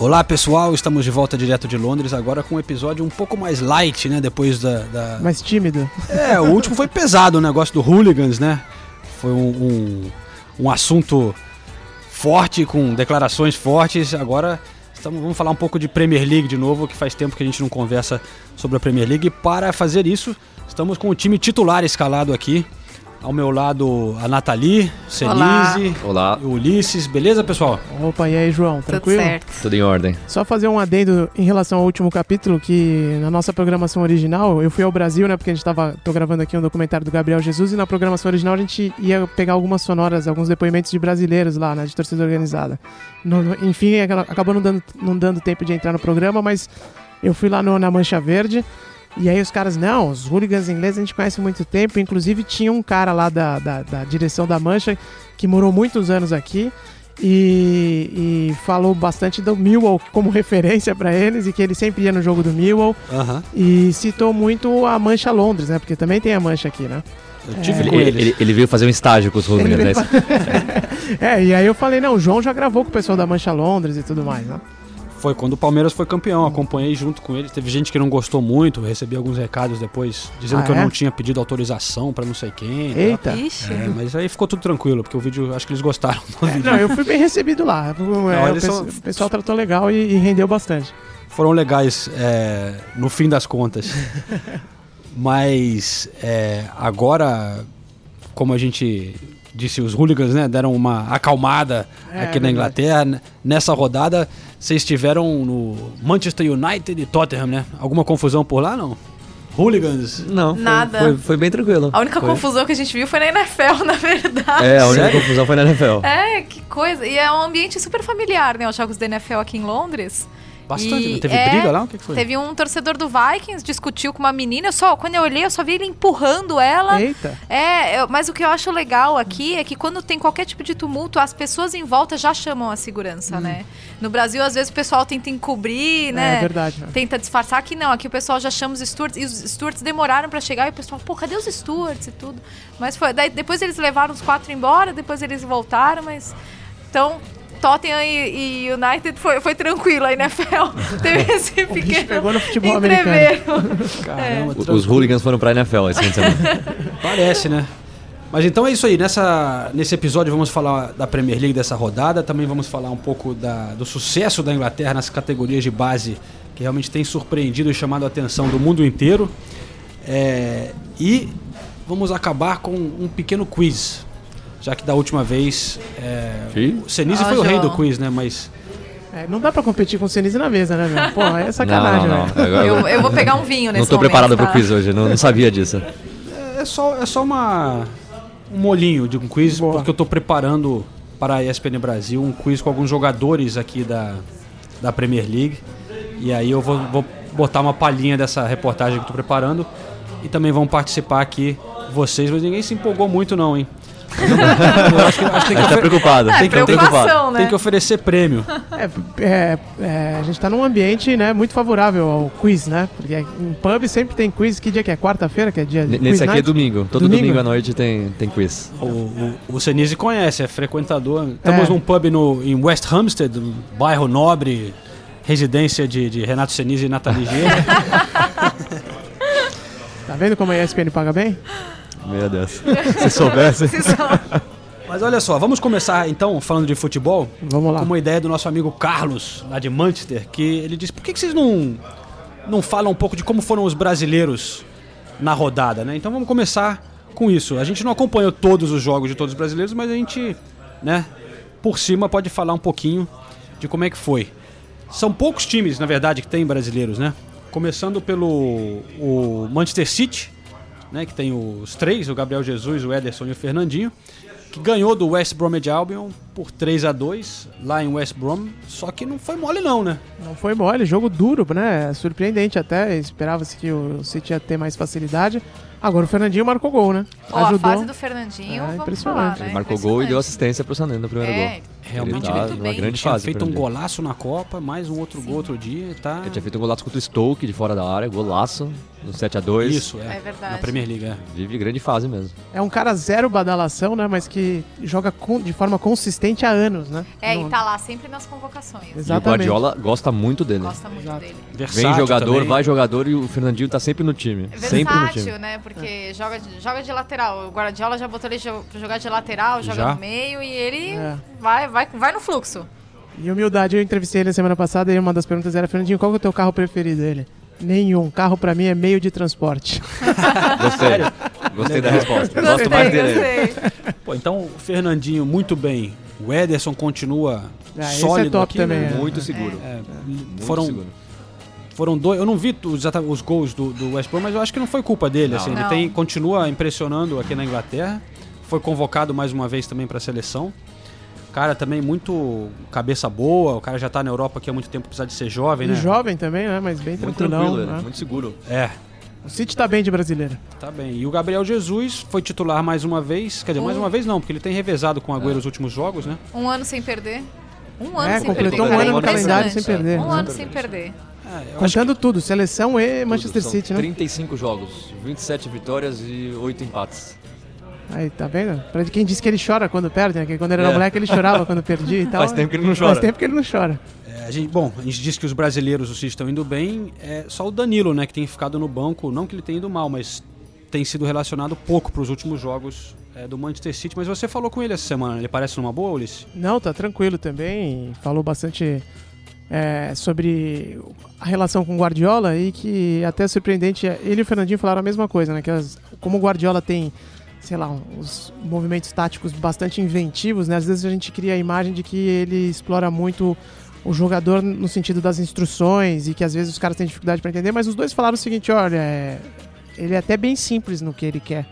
Olá pessoal, estamos de volta direto de Londres agora com um episódio um pouco mais light, né? Depois da. da... Mais tímido. É, o último foi pesado, o negócio do hooligans, né? Foi um, um, um assunto forte, com declarações fortes. Agora estamos, vamos falar um pouco de Premier League de novo, que faz tempo que a gente não conversa sobre a Premier League. Para fazer isso, estamos com o time titular escalado aqui. Ao meu lado, a Nathalie, Senise, Olá. o Ulisses. Beleza, pessoal? Opa, e aí, João? Tranquilo? Tudo certo. Tudo em ordem. Só fazer um adendo em relação ao último capítulo, que na nossa programação original, eu fui ao Brasil, né? Porque a gente tava. tô gravando aqui um documentário do Gabriel Jesus, e na programação original a gente ia pegar algumas sonoras, alguns depoimentos de brasileiros lá, né? De torcida organizada. No- no- enfim, acabou não dando, não dando tempo de entrar no programa, mas eu fui lá no- na Mancha Verde. E aí os caras, não, os hooligans ingleses a gente conhece há muito tempo. Inclusive tinha um cara lá da, da, da direção da Mancha que morou muitos anos aqui e, e falou bastante do Millwall como referência para eles e que ele sempre ia no jogo do Millwall e citou muito a Mancha Londres, né? Porque também tem a Mancha aqui, né? Eu tive Ele, ele- ele veio fazer um estágio com os hooligans, né? veio É, e aí eu falei, não, o João já gravou com o pessoal da Mancha Londres e tudo mais, né? Foi quando o Palmeiras foi campeão, acompanhei junto com ele. Teve gente que não gostou muito, recebi alguns recados depois dizendo Ah, que eu é? não tinha pedido autorização pra não sei quem. e tal. Eita. Ixi. É, mas aí ficou tudo tranquilo, porque o vídeo, acho que eles gostaram do vídeo. Não, eu fui bem recebido lá. O, é, o eles pesso- são- o pessoal tratou legal e, e rendeu bastante. Foram legais é, no fim das contas. mas é, agora, como a gente disse, os hooligans né, deram uma acalmada É, aqui na verdade. Inglaterra. N- Nessa rodada, vocês estiveram no Manchester United e Tottenham, né? Alguma confusão por lá, não? Hooligans. Não, foi- Nada. Foi, foi bem tranquilo. A única Foi. confusão que a gente viu foi na NFL, na verdade. É, a única Sério? confusão foi na NFL. É, que coisa. E é um ambiente super familiar, né? Os jogos da NFL aqui em Londres. Bastante, E? Teve é, briga lá? O que, que foi? Teve um torcedor do Vikings, discutiu com uma menina. Eu só, quando eu olhei, eu só vi ele empurrando ela. Eita. É, eu- mas o que eu acho legal aqui é que quando tem qualquer tipo de tumulto, as pessoas em volta já chamam a segurança, né? No Brasil, às vezes, o pessoal tenta encobrir, né? É verdade. né? Tenta disfarçar. Aqui não, aqui o pessoal já chama os stewards. E os stewards demoraram pra chegar e o pessoal, pô, cadê os stewards e tudo? Mas foi. Daí depois eles levaram os quatro embora, depois eles voltaram, mas. Então. Tottenham e, e United foi, foi tranquilo, a NFL teve esse pequeno pegou no futebol americano. entreveiro. Caramba, O- Os hooligans foram pra NFL esse fim de semana. Parece, né? Mas então é isso aí. Nessa, nesse episódio vamos falar da Premier League dessa rodada. Também vamos falar um pouco da- do sucesso da Inglaterra nas categorias de base, que realmente tem surpreendido e chamado a atenção do mundo inteiro. É, e vamos acabar com um pequeno quiz. Já que da última vez. É, o Senise Ah, foi o rei do quiz, né? Mas. É, não dá pra competir com o Senise na mesa, né, meu? Pô, é sacanagem, não, não, não. Agora- Eu, eu vou pegar um vinho nesse Não tô momento, preparado tá? pro quiz hoje, não, não sabia disso. É só, é só uma, um molinho de um quiz, Boa. porque eu tô preparando para a ESPN Brasil um quiz com alguns jogadores aqui da, da Premier League. E aí eu vou, vou botar uma palhinha dessa reportagem que eu tô preparando. E também vão participar aqui vocês, mas ninguém se empolgou muito não, hein? Acho que, acho que tem, que tá preocupado. É, Tem que- tem que- né? tem que oferecer prêmio. É, é, é, a gente tá num ambiente né, muito favorável ao quiz, né? Porque em pub sempre tem quiz. Que dia que é? Quarta-feira? Que é dia de N- quiz Nesse aqui é night? domingo. Todo Domingo? domingo, à noite tem, tem quiz. O, o, o Senise conhece, é frequentador. Estamos É. num pub no, em West Hampstead, um bairro nobre, residência de, de Renato Senise e Nathalie G. Tá vendo como a ESPN paga bem? Meu Deus. Se soubesse. Se Mas olha só, vamos começar então falando de futebol Vamos lá. com uma ideia do nosso amigo Carlos, lá de Manchester, que ele disse: por que, que vocês não, não falam um pouco de como foram os brasileiros na rodada, né? Então vamos começar com isso. A gente não acompanhou todos os jogos de todos os brasileiros, mas a gente, né, por cima pode falar um pouquinho de como é que foi. São poucos times, na verdade, que tem brasileiros, né? Começando pelo o Manchester City, né, que tem os três, o Gabriel Jesus, o Ederson e o Fernandinho, que ganhou do West Bromwich Albion por 3 a 2 lá em West Brom, só que não foi mole não, né? Não foi mole, jogo duro, né? Surpreendente até. Esperava-se que o City ia ter mais facilidade. Agora o Fernandinho marcou gol, né? Ó, a fase do Fernandinho, É, vamos impressionante. falar, né? Ele marcou gol e deu Impressionante. assistência pro Sané no primeiro É, gol. Realmente ele tá muito numa bem. grande Tinha fase. feito um golaço na Copa, mais um outro gol outro dia, tá? Ele tinha feito um golaço contra o Stoke de fora da área, golaço, no 7x2. Isso, é. É verdade. Na Premier League, é. Vive grande fase mesmo. É um cara zero badalação, né? Mas que joga com- de forma consistente há anos, né? É, Não- e tá lá sempre nas convocações. E o Exatamente. Guardiola gosta muito dele. Gosta muito Exato. dele. Vem Versátil jogador, também. vai jogador e o Fernandinho tá sempre no time. É sempre no time. versátil, né? Porque joga, de, joga de lateral. O Guardiola já botou ele pra jogar de lateral, joga Já? no meio e ele É. vai, vai, vai no fluxo. E humildade, eu entrevistei ele semana passada e uma das perguntas era, Fernandinho, qual que é o teu carro preferido dele? Nenhum. Carro pra mim é meio de transporte. Gostei. Gostei da resposta. Gostei, Gosto mais dele. gostei. Pô, então o Fernandinho muito bem. O Ederson continua Ah, esse sólido é top aqui, também, né? é. Muito seguro. É, Muito foram, seguro. foram dois. Eu não vi os, ata- os gols do, do West Brom, mas eu acho que não foi culpa dele. Não. assim, ele Não. tem, continua impressionando aqui na Inglaterra. Foi convocado mais uma vez também para a seleção. Cara, também muito cabeça boa. O cara já tá na Europa aqui há muito tempo, apesar de ser jovem, E né? jovem também, né? Mas bem Muito tranquilão. tranquilo, né? muito seguro. É, O City tá bem de brasileiro. tá bem. E o Gabriel Jesus foi titular mais uma vez. Quer dizer, mais Um. uma vez não, porque ele tem revezado com o Agüero os últimos jogos, né? Um ano sem perder. Um ano É, sem completou perder. um ano no impressionante. calendário sem perder, Um ano sem perder. É, Contando tudo, seleção e Manchester City, né? 35 jogos, 27 vitórias e 8 empates. Aí, tá vendo? Pra quem disse que ele chora quando perde, né? Que quando ele era É. moleque ele chorava quando perdia e tal. Faz tempo que ele não Faz chora. tempo que ele não chora. É, a gente- bom, a gente diz que os brasileiros, os estão indo bem. É só o Danilo, né, que tem ficado no banco. Não que ele tenha ido mal, mas tem sido relacionado pouco para os últimos jogos é, do Manchester City. Mas você falou com ele essa semana. Ele parece numa boa, Ulisses? Não, tá tranquilo também. Falou bastante é, sobre a relação com o Guardiola e que até é surpreendente, ele e o Fernandinho falaram a mesma coisa, né? Que as- como o Guardiola tem, sei lá, os movimentos táticos bastante inventivos, né? Às vezes a gente cria a imagem de que ele explora muito o jogador no sentido das instruções e que às vezes os caras têm dificuldade para entender, mas os dois falaram o seguinte, olha, é, ele é até bem simples no que ele quer.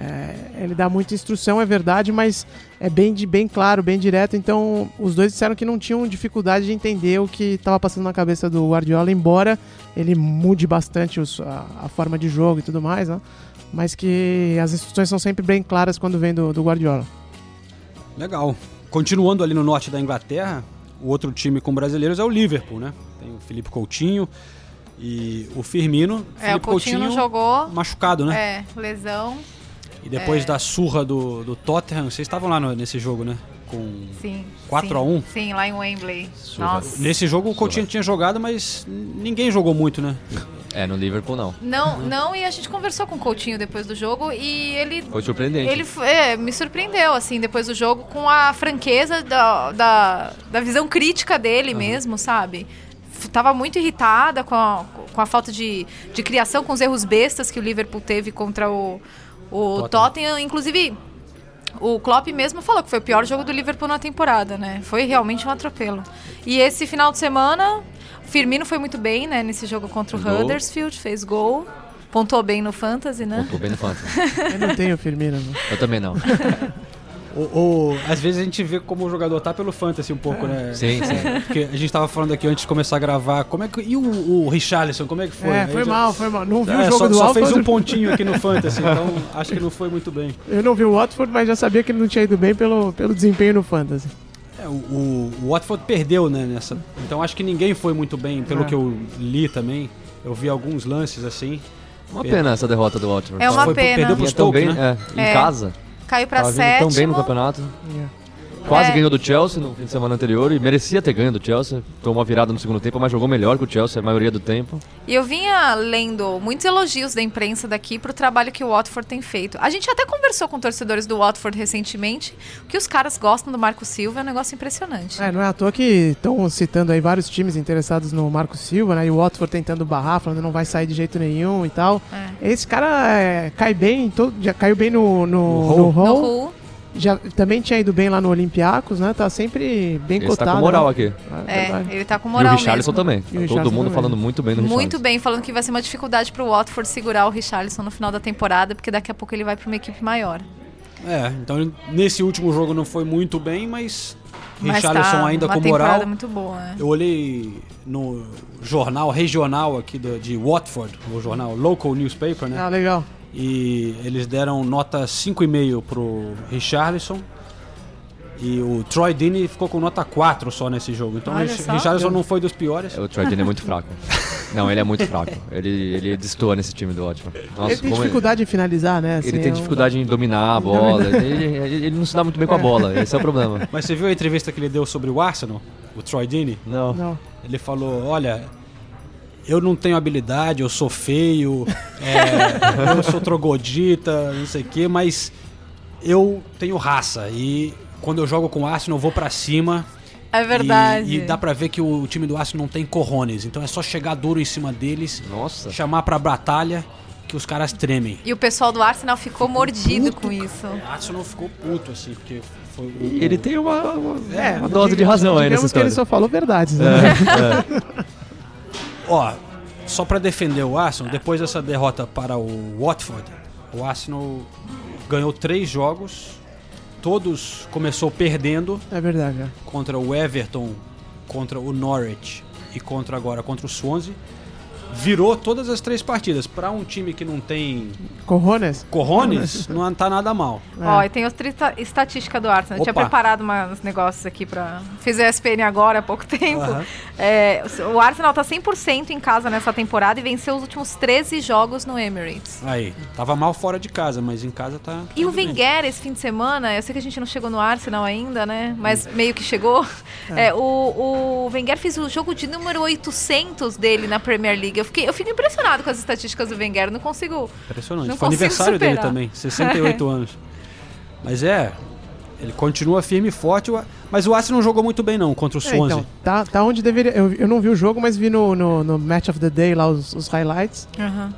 É, ele dá muita instrução, é verdade, mas é bem, de, bem claro, bem direto. Então, os dois disseram que não tinham dificuldade de entender o que estava passando na cabeça do Guardiola, embora ele mude bastante os- a, a forma de jogo e tudo mais, né? Mas que as instruções são sempre bem claras quando vem do, do Guardiola. Legal. Continuando ali no norte da Inglaterra, o outro time com brasileiros é o Liverpool, né? Tem o Felipe Coutinho e o Firmino. É, o Felipe Coutinho não jogou. machucado, né? É, lesão. E depois É. da surra do, do Tottenham, vocês estavam lá no- nesse jogo, né? Com... Sim. 4 sim, a 1? Sim, lá em Wembley. Surra. Nossa. Nesse jogo o Coutinho tinha jogado, mas ninguém jogou muito, né? É, no Liverpool não. Não, não, e a gente conversou com o Coutinho depois do jogo e ele. Foi surpreendente. Ele é, me surpreendeu, assim, depois do jogo, com a franqueza da, da, da visão crítica dele mesmo, sabe? Tava muito irritada com a, com a falta de, de criação, com os erros bestas que o Liverpool teve contra o, o Tottenham. Tottenham. Inclusive, o Klopp mesmo falou que foi o pior jogo do Liverpool na temporada, né? Foi realmente um atropelo. E esse final de semana, o Firmino foi muito bem, né? Nesse jogo contra o gol. Huddersfield, fez gol. Pontuou bem no Fantasy, né? Tô bem no Fantasy. Eu não tenho Firmino. né? Eu também não. Ou, ou, às vezes a gente vê como o jogador tá pelo fantasy um pouco, né? Sim, sim. Porque a gente tava falando aqui antes de começar a gravar, como é que. E o, o Richarlison, como é que foi? é, foi já- mal, foi mal. Não vi É, o jogo só, do só Alford. fez um pontinho aqui no fantasy, então acho que não foi muito bem. Eu não vi o Watford, mas já sabia que ele não tinha ido bem pelo, pelo desempenho no Fantasy. É, o, o, Watford perdeu, né, nessa. Então acho que ninguém foi muito bem, pelo É. que eu li também. Eu vi alguns lances assim. Uma pena essa derrota do Watford. É uma Foi- pena. perdeu pro Stoke, bem, né? é, em É. casa. Caiu vindo sétimo. tão bem no campeonato. Yeah. Quase É. ganhou do Chelsea no fim de semana anterior e merecia ter ganho do Chelsea. Tomou uma virada no segundo tempo, mas jogou melhor que o Chelsea a maioria do tempo. E eu vinha lendo muitos elogios da imprensa daqui pro trabalho que o Watford tem feito. A gente até conversou com torcedores do Watford recentemente, que os caras gostam do Marco Silva, é um negócio impressionante. É, não é à toa que estão citando aí vários times interessados no Marco Silva, né? E o Watford tentando barrar, falando que não vai sair de jeito nenhum e tal. É. Esse cara é, cai bem, em todo, já caiu bem no, no, No no. No Já, também tinha ido bem lá no Olympiacos, né? Tá sempre bem Ele cotado. está com moral né? aqui. É, é, verdade. ele tá com e moral o Richarlison mesmo. também. E o Todo Richarlison mundo também. falando muito bem do Muito Richarlison. bem, falando que vai ser uma dificuldade pro Watford segurar o Richarlison no final da temporada, porque daqui a pouco ele vai pra uma equipe maior. É, então nesse último jogo não foi muito bem, mas Mas Richarlison tá ainda uma com temporada moral. muito boa, né? Eu olhei no jornal regional aqui do- de Watford, o jornal Local Newspaper, né? Ah, legal. E eles deram nota 5,5 pro Richarlison. E o Troy Deeney ficou com nota 4 só nesse jogo. Então o Olha Rich- só. Richarlison não foi dos piores. O Troy Deeney é muito fraco. Não, ele é muito fraco. Ele, ele destoa nesse time do Watford. Nossa, ele tem como dificuldade em finalizar, né? assim, Ele é tem um- dificuldade em dominar a bola. Ele, ele- ele não se dá muito bem com a bola. Esse é o problema. Mas você viu a entrevista que ele deu sobre o Arsenal? O Troy Deeney? Não. Não. Ele falou: Olha, eu não tenho habilidade, eu sou feio, é, eu sou trogodita, não sei o quê, mas eu tenho raça. E quando eu jogo com o Arsenal, eu vou pra cima. É verdade. E, e dá pra ver que o time do Arsenal não tem corrones. Então é só chegar duro em cima deles, Nossa. chamar pra batalha, que os caras tremem. E o pessoal do Arsenal ficou mordido com isso. O Arsenal ficou puto, assim, porque foi o- Ele tem uma, uma, É, uma dose de razão aí nessa Digamos que ele história. só falou verdades, né? Ó, só pra defender o Arsenal, depois dessa derrota para o Watford, o Arsenal ganhou três jogos, todos começou perdendo É verdade, é. contra o Everton, contra o Norwich e contra agora contra o Swansea. Virou todas as três partidas. Pra um time que não tem Corrones? corrones, não tá nada mal. Ó, e tem outra esta- estatística do Arsenal. Eu tinha preparado uns negócios aqui pra. Fiz o SPN agora há pouco tempo. Aham. É, o Arsenal tá 100% em casa nessa temporada e venceu os últimos 13 jogos no Emirates. Aí, tava mal fora de casa, mas em casa tá. E o. Wenger, esse fim de semana, eu sei que a gente não chegou no Arsenal ainda, né? Mas meio que chegou. É, o, o Wenger fez o jogo de número 800 dele na Premier League. Eu, fiquei, eu fico impressionado com as estatísticas do Wenger. Não consigo. Impressionante. Não Foi consigo aniversário dele superar. também, 68 anos. Mas é, ele continua firme e forte, mas o Arsenal não jogou muito bem não contra o É, Swansea. então, tá, tá onde deveria. Eu, eu não vi o jogo, mas vi no, no, no Match of the Day lá os, os highlights.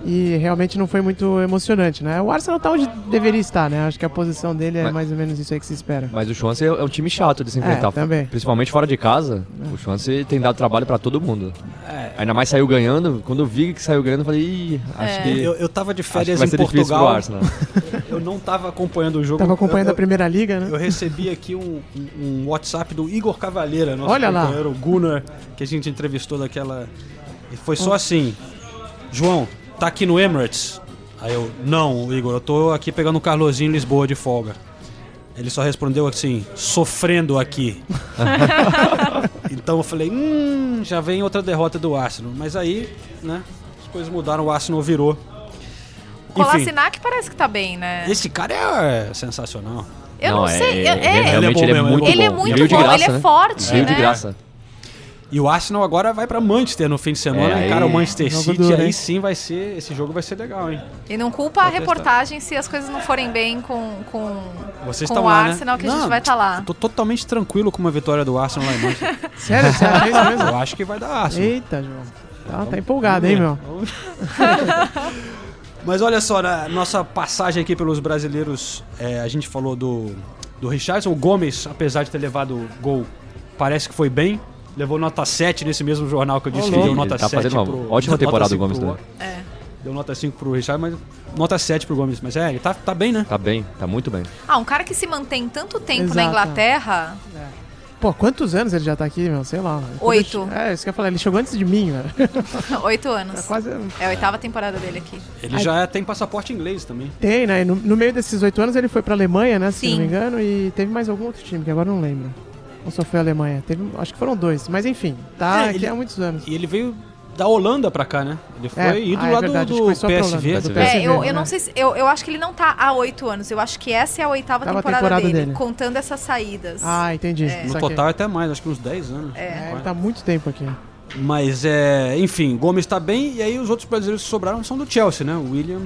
E realmente não foi muito emocionante, né? O Arsenal tá onde deveria estar, né? Acho que a posição dele é Mas- mais ou menos isso aí que se espera. Mas o Swansea é um time chato de se enfrentar. É, também. Principalmente fora de casa. O Swansea tem dado trabalho pra todo mundo. É. Ainda mais saiu ganhando. Quando eu vi que saiu ganhando, eu falei, ih, acho É. que. Eu, eu tava de acho que férias vai em ser difícil pro Portugal, Arsenal. eu não tava acompanhando o jogo. Tava acompanhando eu, a Primeira Liga, né? Eu recebi aqui um, um- WhatsApp do Igor Cavalheira, nosso Olha lá. companheiro Gunnar, que a gente entrevistou daquela. E foi só assim: João, tá aqui no Emirates? Aí eu, não, Igor, eu tô aqui pegando um Carlosinho em Lisboa de folga. Ele só respondeu assim, sofrendo aqui. então eu falei, hum, já vem outra derrota do Arsenal. Mas aí, né, as coisas mudaram, o Arsenal virou. O Kolasinac parece que tá bem, né? esse cara é sensacional. Eu não, Não, sei. é- eu- é- é, realmente Ele é ele é bom muito ele é bom. muito Veio de bom, graça, ele é né? forte, Veio né? de graça. E o Arsenal agora vai pra Manchester no fim de semana, É, encara o Manchester City, duro, aí sim vai ser, esse jogo vai ser legal, hein? E não culpa a Vou testar. reportagem se as coisas não forem bem com, com, Vocês com o lá, né? Arsenal, que a gente Não, vai estar lá. Tô totalmente tranquilo com uma vitória do Arsenal lá em Manchester. Sério, sério, é mesmo? Eu acho que vai dar Arsenal. Eita, João. Tá, tá empolgado, hein, meu? Mas olha só, na nossa passagem aqui pelos brasileiros, é, a gente falou do, do Richardson. O Gomes, apesar de ter levado o gol, parece que foi bem. Levou nota 7 nesse mesmo jornal que eu disse que louco. deu nota Ele tá 7 fazendo uma pro, ótima temporada, 5 o Gomes pro- também. É. Deu nota 5 pro Richard, mas nota 7 pro Gomes. Mas é, ele tá, tá bem, né? Tá bem, tá muito bem. Ah, um cara que se mantém tanto tempo na Exato. Inglaterra. Pô, quantos anos ele já tá aqui, meu? Sei lá. Oito. ele É, isso que eu ia falar. Ele chegou antes de mim, velho. Oito anos. Quase. É a oitava temporada dele aqui. Ele já é- tem passaporte inglês também. Tem, né? No, no meio desses oito anos ele foi pra Alemanha, né? Se Sim. não me engano. E teve mais algum outro time, que agora eu não lembro. Ou só foi a Alemanha? Teve, acho que foram dois. Mas enfim, tá É, aqui ele- há muitos anos. E ele veio da Holanda pra cá, né? Ele foi É, ídolo ah, é lá verdade, do, que do PSV. Holanda, do PSV, É, eu, né? eu não sei se. Eu, eu acho que ele não tá há oito anos. Eu acho que essa é a oitava temporada, temporada dele, dele. contando essas saídas. Ah, entendi. É. No total até mais, acho que uns 10 anos. É, ele Quase. tá há muito tempo aqui. Mas é, enfim, Gomes tá bem e aí os outros brasileiros que sobraram são do Chelsea, né? O William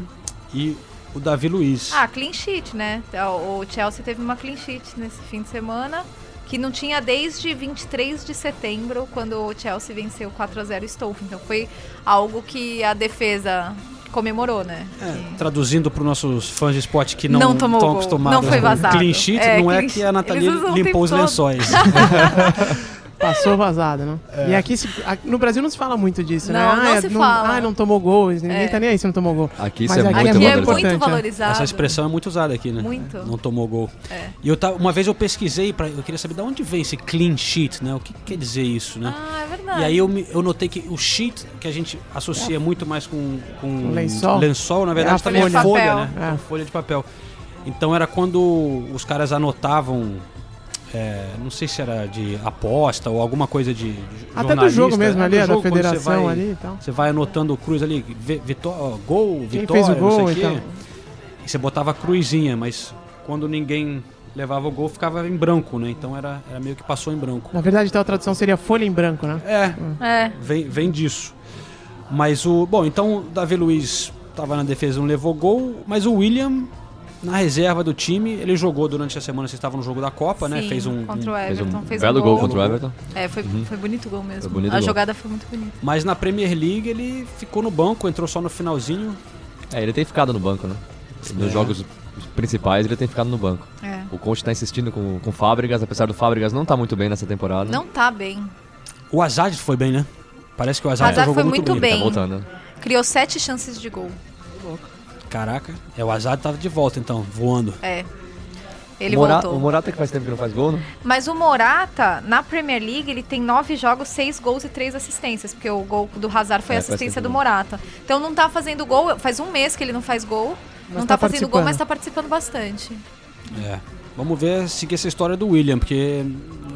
e o Davi Luiz. Ah, clean sheet, né? O Chelsea teve uma clean sheet nesse fim de semana. Que não tinha desde 23 de setembro, quando o Chelsea venceu 4 a 0 Stoke. Então foi algo que a defesa comemorou, né? É, Que- traduzindo para os nossos fãs de esporte que não, Não tomou estão gol, acostumados não foi com vazado. clean sheet, É, não é que a Nathalie limpou os todo. lençóis. Passou vazado, né? E aqui se- a- no Brasil não se fala muito disso, né? Não, não ah, se fala. Ah, não tomou gol. Ninguém É. tá nem aí se não tomou gol. Aqui isso Mas é aqui muito é valorizado. muito é. valorizado. Essa expressão é muito usada aqui, né? Muito. Não tomou gol. É. E eu tava, uma vez eu pesquisei, pra, eu queria saber de onde vem esse clean sheet, né? O que, que quer dizer isso, né? Ah, é verdade. E aí eu, me- eu notei que o sheet, que a gente associa muito mais com, com lençol. lençol, na verdade, É a também é folha. folha, né? É. Então, folha de papel. Então era quando os caras anotavam, é, não sei se era de aposta ou alguma coisa de, de Até do jogo jornalista, mesmo né? ali, da jogo, quando você federação vai- ali e tal. Você vai anotando cruz ali, vi- vitó- gol, Quem vitória, fez o gol não sei e o tal. quê. E você botava a cruzinha, mas quando ninguém levava o gol, ficava em branco, né? Então era, era meio que passou em branco. Na verdade, então a tradução seria folha em branco, né? É, É. vem, vem disso. Mas o. Bom, então o Davi Luiz estava na defesa, não levou gol, mas o William, na reserva do time, ele jogou durante a semana, vocês estavam no jogo da Copa, né? Sim, Fez um. contra o Fez Everton. um Fez belo um gol gol. contra o Everton. É, foi, foi bonito o gol mesmo. Foi bonito a gol. jogada foi muito bonita. Mas na Premier League ele ficou no banco, entrou só no finalzinho. É, ele tem ficado no banco, né? Nos É. jogos principais ele tem ficado no banco. É. O Conte tá insistindo com, com o Fábricas, apesar do Fábricas não tá muito bem nessa temporada. Não tá bem. O Hazard foi bem, né? Parece que o Hazard, Hazard jogou foi muito muito bem. Tá bem. voltando, né? Criou sete chances de gol. Caraca, é, o Hazard tava de volta então, voando. É. Ele o, Mora- voltou. o Morata que faz tempo que não faz gol, né? Mas o Morata, na Premier League, ele tem nove jogos, seis gols e três assistências. Porque o gol do Hazard foi É, assistência do. Morata. Então não tá fazendo gol. Faz um mês que ele não faz gol. Mas não tá tá, fazendo gol, mas tá participando bastante. É. Vamos ver, seguir essa história do William, porque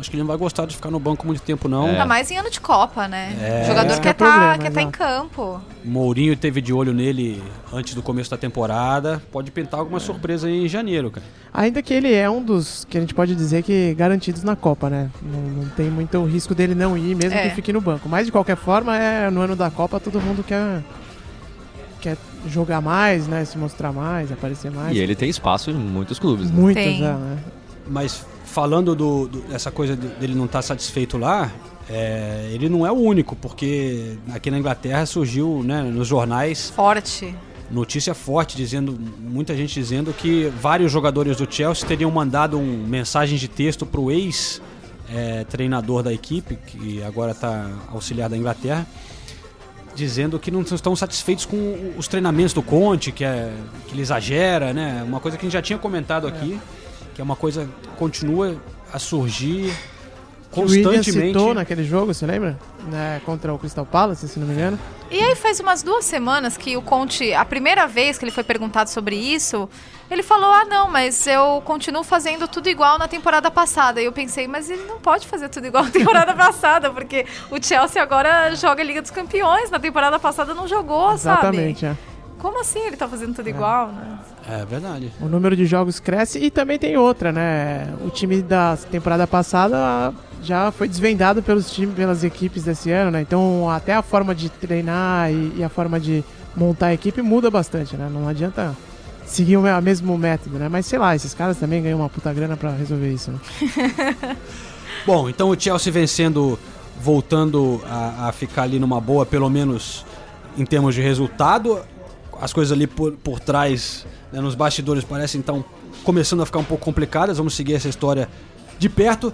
acho que ele não vai gostar de ficar no banco muito tempo, não. É. Ainda mais em ano de Copa, né? É. O jogador que quer é o tá, quer tá em campo. Mourinho teve de olho nele antes do começo da temporada. Pode pintar alguma surpresa aí em janeiro, cara. Ainda que ele é um dos que a gente pode dizer que garantidos na Copa, né? Não, não tem muito o risco dele não ir, mesmo É. que fique no banco. Mas de qualquer forma, é, no ano da Copa todo mundo quer, quer jogar mais, né? Se mostrar mais, aparecer mais. E ele tem espaço em muitos clubes, né? Muitos, Tem. é, né? Mas falando do, do- dessa coisa de- dele não estar satisfeito lá, é, ele não é o único, porque aqui na Inglaterra surgiu né, nos jornais Forte. notícia forte dizendo, muita gente dizendo que vários jogadores do Chelsea teriam mandado um mensagem de texto para o ex é, treinador da equipe, que agora está auxiliar da Inglaterra, dizendo que não estão satisfeitos com os treinamentos do Conte, que, é, que ele exagera, né? Uma coisa que a gente já tinha comentado aqui, que é uma coisa que continua a surgir Que o William constantemente. citou naquele jogo, você lembra? Né, contra o Crystal Palace, se não me engano. E aí faz umas duas semanas que o Conte, a primeira vez que ele foi perguntado sobre isso, ele falou, ah não, mas eu continuo fazendo tudo igual na temporada passada. E eu pensei, mas ele não pode fazer tudo igual na temporada passada, porque o Chelsea agora joga a Liga dos Campeões, na temporada passada não jogou, Exatamente, sabe? é. Como assim ele tá fazendo tudo igual, né? É verdade. O número de jogos cresce e também tem outra, né? O time da temporada passada já foi desvendado pelos times, pelas equipes desse ano, né? Então até a forma de treinar e, e a forma de montar a equipe muda bastante, né? Não adianta seguir o me- o mesmo método, né? Mas sei lá, esses caras também ganham uma puta grana pra resolver isso, né? Bom, então o Chelsea vencendo, voltando a, a ficar ali numa boa, pelo menos em termos de resultado. As coisas ali por, por trás, né, nos bastidores, parecem então começando a ficar um pouco complicadas. Vamos seguir essa história de perto.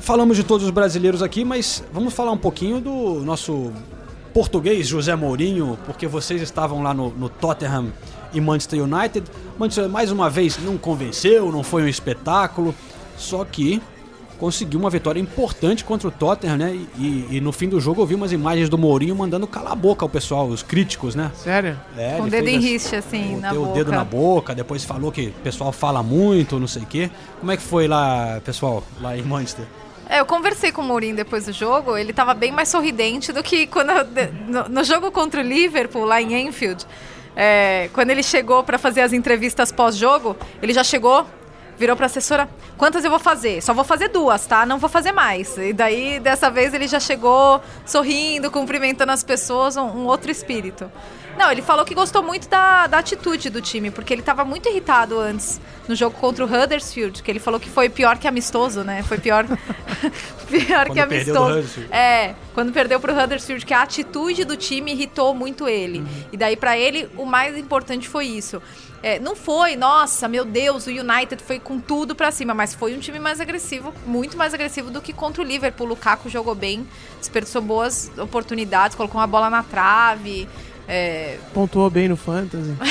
Falamos de todos os brasileiros aqui, mas vamos falar um pouquinho do nosso português José Mourinho, porque vocês estavam lá no, no Tottenham e Manchester United. Manchester mais uma vez não convenceu, não foi um espetáculo, só que conseguiu uma vitória importante contra o Tottenham, né? E, e no fim do jogo eu vi umas imagens do Mourinho mandando calar a boca ao pessoal, os críticos, né? Sério? É, Com o dedo em riste, assim, na Botei o boca. dedo na boca, depois falou que o pessoal fala muito, não sei o quê. Como é que foi lá, pessoal, lá em Manchester? É, eu conversei com o Mourinho depois do jogo, ele tava bem mais sorridente do que quando no, no jogo contra o Liverpool, lá em Enfield. É, quando ele chegou para fazer as entrevistas pós-jogo, ele já chegou, virou pra assessora, quantas eu vou fazer? Só vou fazer duas, tá? Não vou fazer mais. E daí, dessa vez, ele já chegou sorrindo, cumprimentando as pessoas, um, um outro espírito. Não, ele falou que gostou muito da, da atitude do time, porque ele estava muito irritado antes no jogo contra o Huddersfield, que ele falou que foi pior que amistoso, né? Foi pior, pior que Quando do amistoso. É, quando perdeu pro Huddersfield, que a atitude do time irritou muito ele. E daí, pra ele, o mais importante foi isso. É, não foi, nossa, meu Deus, o United foi com tudo pra cima, mas foi um time mais agressivo, muito mais agressivo do que contra o Liverpool. O Lukaku jogou bem, desperdiçou boas oportunidades, colocou uma bola na trave. É, Pontuou bem no Fantasy.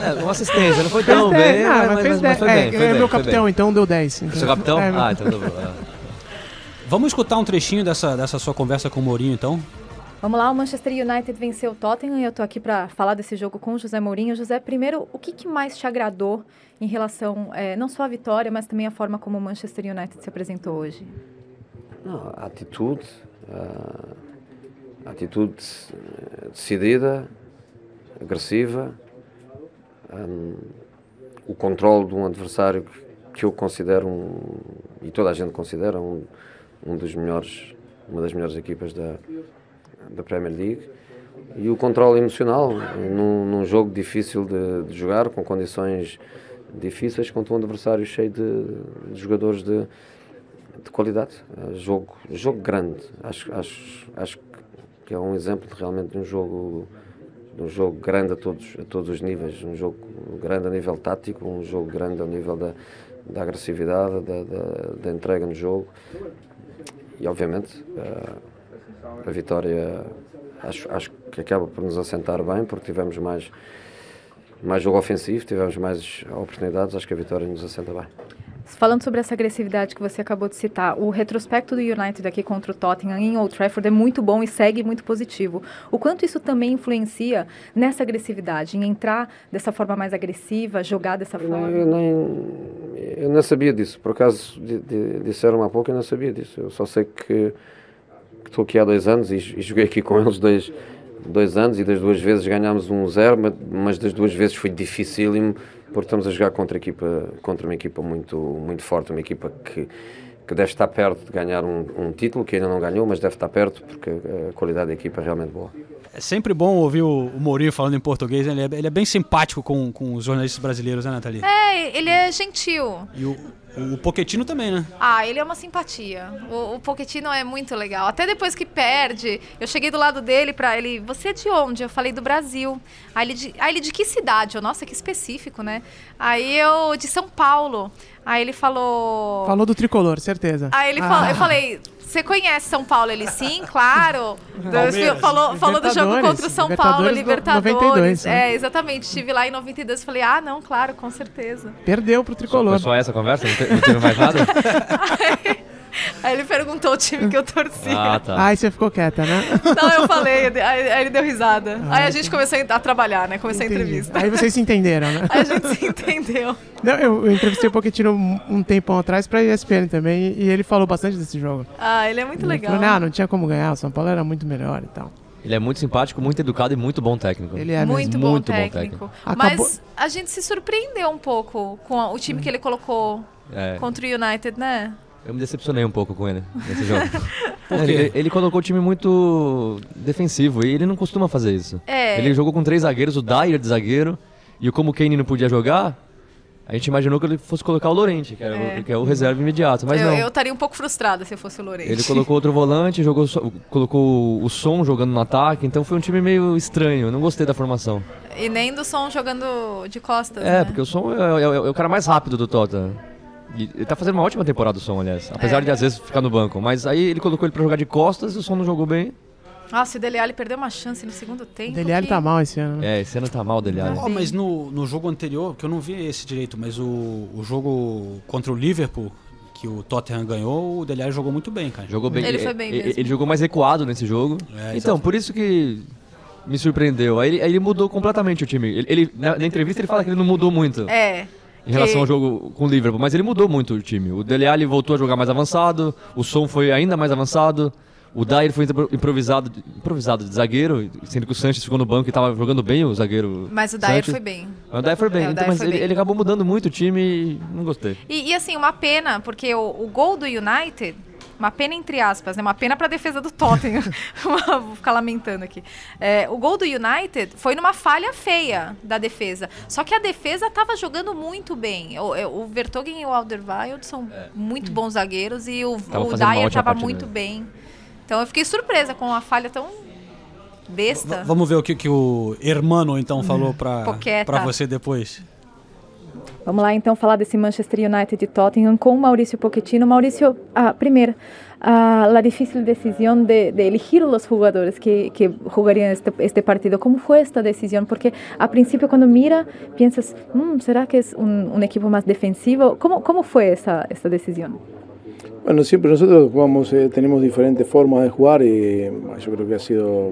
É, uma assistência, não foi tão Fez bem, dez, ah, mas, mas mas, fez mas dez. foi É, bem. Foi é bem, meu capitão, bem. então deu 10. Então. Seu capitão? É, Ah, então tá bom. Ah. Vamos escutar um trechinho dessa, dessa sua conversa com o Mourinho, então? Vamos lá, o Manchester United venceu o Tottenham e eu tô aqui para falar desse jogo com o José Mourinho. José, primeiro, o que, que mais te agradou em relação, eh, não só à vitória, mas também a forma como o Manchester United se apresentou hoje? Não, a atitude, a atitude eh, decidida, agressiva, hum, o controle de um adversário que eu considero um, e toda a gente considera um, um dos melhores, uma das melhores equipas da, da Premier League e o controle emocional num, num jogo difícil de, de jogar, com condições difíceis, contra um adversário cheio de, de jogadores de, de qualidade. É jogo, jogo grande. Acho, acho, acho que é um exemplo de, realmente de um jogo um jogo grande a todos, a todos os níveis, um jogo grande a nível tático, um jogo grande a nível da, da agressividade, da, da, da entrega no jogo e obviamente eh, a vitória acho, acho que acaba por nos assentar bem porque tivemos mais mais jogo ofensivo, tivemos mais oportunidades, acho que a vitória nos assenta bem. Falando sobre essa agressividade que você acabou de citar, o retrospecto do United aqui contra o Tottenham em Old Trafford é muito bom e segue muito positivo. O quanto isso também influencia nessa agressividade, em entrar dessa forma mais agressiva, jogar dessa forma? nem, eu nem, eu não sabia disso, por acaso di- di- disseram há pouco, eu não sabia disso. Eu só sei que, que estou aqui há dois anos e, e joguei aqui com eles dois, dois anos e das duas vezes ganhámos um zero, mas, mas das duas vezes foi dificílimo porque estamos a jogar contra, a equipa, contra uma equipa muito, muito forte, uma equipa que, que deve estar perto de ganhar um, um título, que ainda não ganhou, mas deve estar perto porque a qualidade da equipa é realmente boa. É sempre bom ouvir o, o Mourinho falando em português, né? ele, é, ele é bem simpático com, com os jornalistas brasileiros, né, Nathalie? é, ele é gentil. E o, o Pochettino também, né? Ah, ele é uma simpatia. O, o Pochettino é muito legal. Até depois que perde, eu cheguei do lado dele pra ele. Você é de onde? Eu falei do Brasil. Aí ele de, aí ele de que cidade? Eu, Nossa, que específico, né? Aí eu de São Paulo. Aí ele falou. Falou do tricolor, certeza. Aí ele Ah. falou, eu falei, você conhece São Paulo? Ele, sim, claro. Palmeiras. falou, falou do jogo contra o São Paulo, Libertadores Libertadores. 92, né? É, exatamente. Estive lá em 92 falei, ah, não, claro, com certeza. Perdeu pro tricolor. Foi só essa conversa? Não teve mais nada? Aí ele perguntou o time que eu torcia. Ah, tá. Aí você ficou quieta, né? Não, eu falei, aí, aí ele deu risada. aí a gente começou a trabalhar, né? Começou a Entendi. entrevista. Aí vocês se entenderam, né? Aí a gente se entendeu. Não, eu, eu entrevistei o Pochettino um, tempão atrás pra ESPN também e ele falou bastante desse jogo. Ah, ele é muito Ele legal. falou, não, não tinha como ganhar, o São Paulo era muito melhor e tal. Ele é muito simpático, muito educado e muito bom técnico. Ele é muito bom muito bom técnico. técnico. Acabou- Mas a gente se surpreendeu um pouco com a- o time que ele colocou É, contra o United, né? Eu me decepcionei um pouco com ele nesse jogo. Por ele, ele colocou o time muito defensivo e ele não costuma fazer isso. É. Ele jogou com três zagueiros, o Dyer de zagueiro, e como o Kane não podia jogar, a gente imaginou que ele fosse colocar o Lorente, que é, É. O, que é o reserva imediato, mas eu, não. eu estaria um pouco frustrada se fosse o Lourenço. Ele colocou outro volante, jogou, colocou o som jogando no ataque, então foi um time meio estranho, eu não gostei da formação. E nem do som jogando de costas, É, né? porque o som é, é- é o cara mais rápido do Tota. E Ele tá fazendo uma ótima temporada o som, aliás. Apesar É. de às vezes ficar no banco. Mas aí ele colocou ele pra jogar de costas e o som não jogou bem. Nossa, o Dele Alli perdeu uma chance no segundo tempo. O Dele Alli que- tá mal esse ano. né? É, esse ano tá mal dele, aliás. Ó, mas no, no jogo anterior, que eu não vi esse direito, mas o, o jogo contra o Liverpool, que o Tottenham ganhou, o Dele Alli jogou muito bem, cara. Jogou bem. Ele foi bem ele, mesmo. ele jogou mais recuado nesse jogo. É, então, por isso que me surpreendeu. Aí ele, aí ele mudou completamente o time. Ele, ele- na, na entrevista ele fala que ele não mudou muito É. em relação ao jogo com o Liverpool, mas ele mudou muito o time. O Dele Alli voltou a jogar mais avançado, o som foi ainda mais avançado. O Dyer foi impro- improvisado, improvisado de zagueiro, sendo que o Sanches ficou no banco e tava jogando bem o zagueiro. Mas o Dyer Sanches. foi bem. O Dyer foi bem, É, então, mas ele, bem. ele acabou mudando muito o time e não gostei. E, e, assim, uma pena, porque o, o gol do United, uma pena entre aspas, né? Uma pena pra defesa do Tottenham. Vou ficar lamentando aqui. É, o gol do United foi numa falha feia da defesa. Só que a defesa tava jogando muito bem. O, é, o Vertonghen e o Alderweireld são muito bons zagueiros e o, Tava o Dyer ótima tava partida, muito bem. Então eu fiquei surpresa com uma falha tão Besta? Vamos ver o que, que o hermano então falou pra, Poqueta. pra você depois. Vamos lá então falar desse Manchester United e Tottenham com Maurício Pochettino. Maurício, ah, primeiro, ah, la difícil decisión de, de elegir los jugadores que, que jugarían este, este partido. ¿Cómo fue esta decisión? Porque a principio cuando mira piensas, "Mm, ¿será que es un, equipo más defensivo? ¿Cómo, fue esa, esta decisión? Bueno, siempre nosotros jugamos, eh, tenemos diferentes formas de jugar y yo creo que ha sido,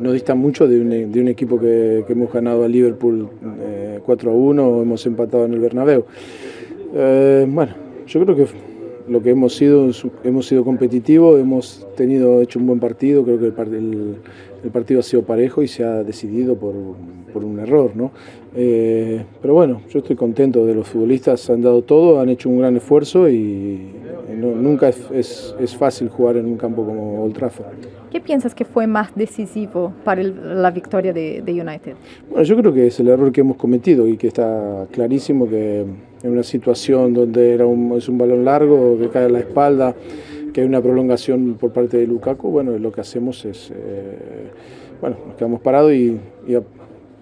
no dista mucho de un, un equipo que, hemos ganado a Liverpool eh, 4 a 1 o hemos empatado en el Bernabéu. Eh, bueno, yo creo que lo que hemos sido, hemos sido competitivos, hemos tenido hecho un buen partido, creo que el, par- el- el partido ha sido parejo y se ha decidido por, un error, ¿no? Eh, pero bueno, yo estoy contento de los futbolistas, han dado todo, han hecho un gran esfuerzo y, nunca es, es- es fácil jugar en un campo como Old Trafford. ¿Qué piensas que fue más decisivo para el- la victoria de, United? Bueno, yo creo que es el error que hemos cometido y que está clarísimo que en una situación donde era un, es un balón largo, que cae a la espalda, que hay una prolongación por parte de Lukaku, bueno, lo que hacemos es, eh, bueno, nos quedamos parados y,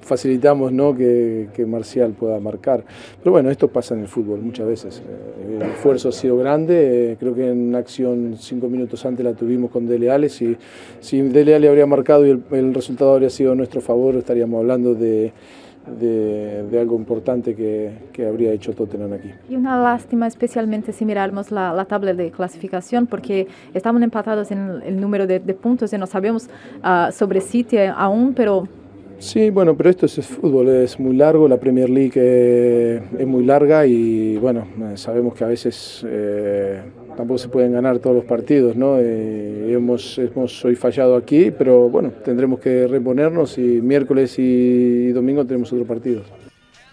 facilitamos ¿no? que, que Marcial pueda marcar. Pero bueno, esto pasa en el fútbol muchas veces. Eh, el esfuerzo ha sido grande, eh, creo que en acción cinco minutos antes la tuvimos con Dele Alli. Si, si Dele Alli habría marcado y el, el resultado habría sido a nuestro favor, estaríamos hablando de, de, de algo importante que, que habría hecho Tottenham aquí. Y una lástima, especialmente si mirarmos la, la tabla de clasificación, porque estamos empatados en el, número de, de puntos y no sabemos ah, sobre City aún, pero Sí, bueno, pero esto es fútbol, es muy largo, la Premier League eh, es muy larga y bueno, eh, sabemos que a veces eh, tampoco se pueden ganar todos los partidos, ¿no? Eh, hemos, hemos hoy fallado aquí, pero bueno, tendremos que reponernos y miércoles y domingo tenemos otro partido.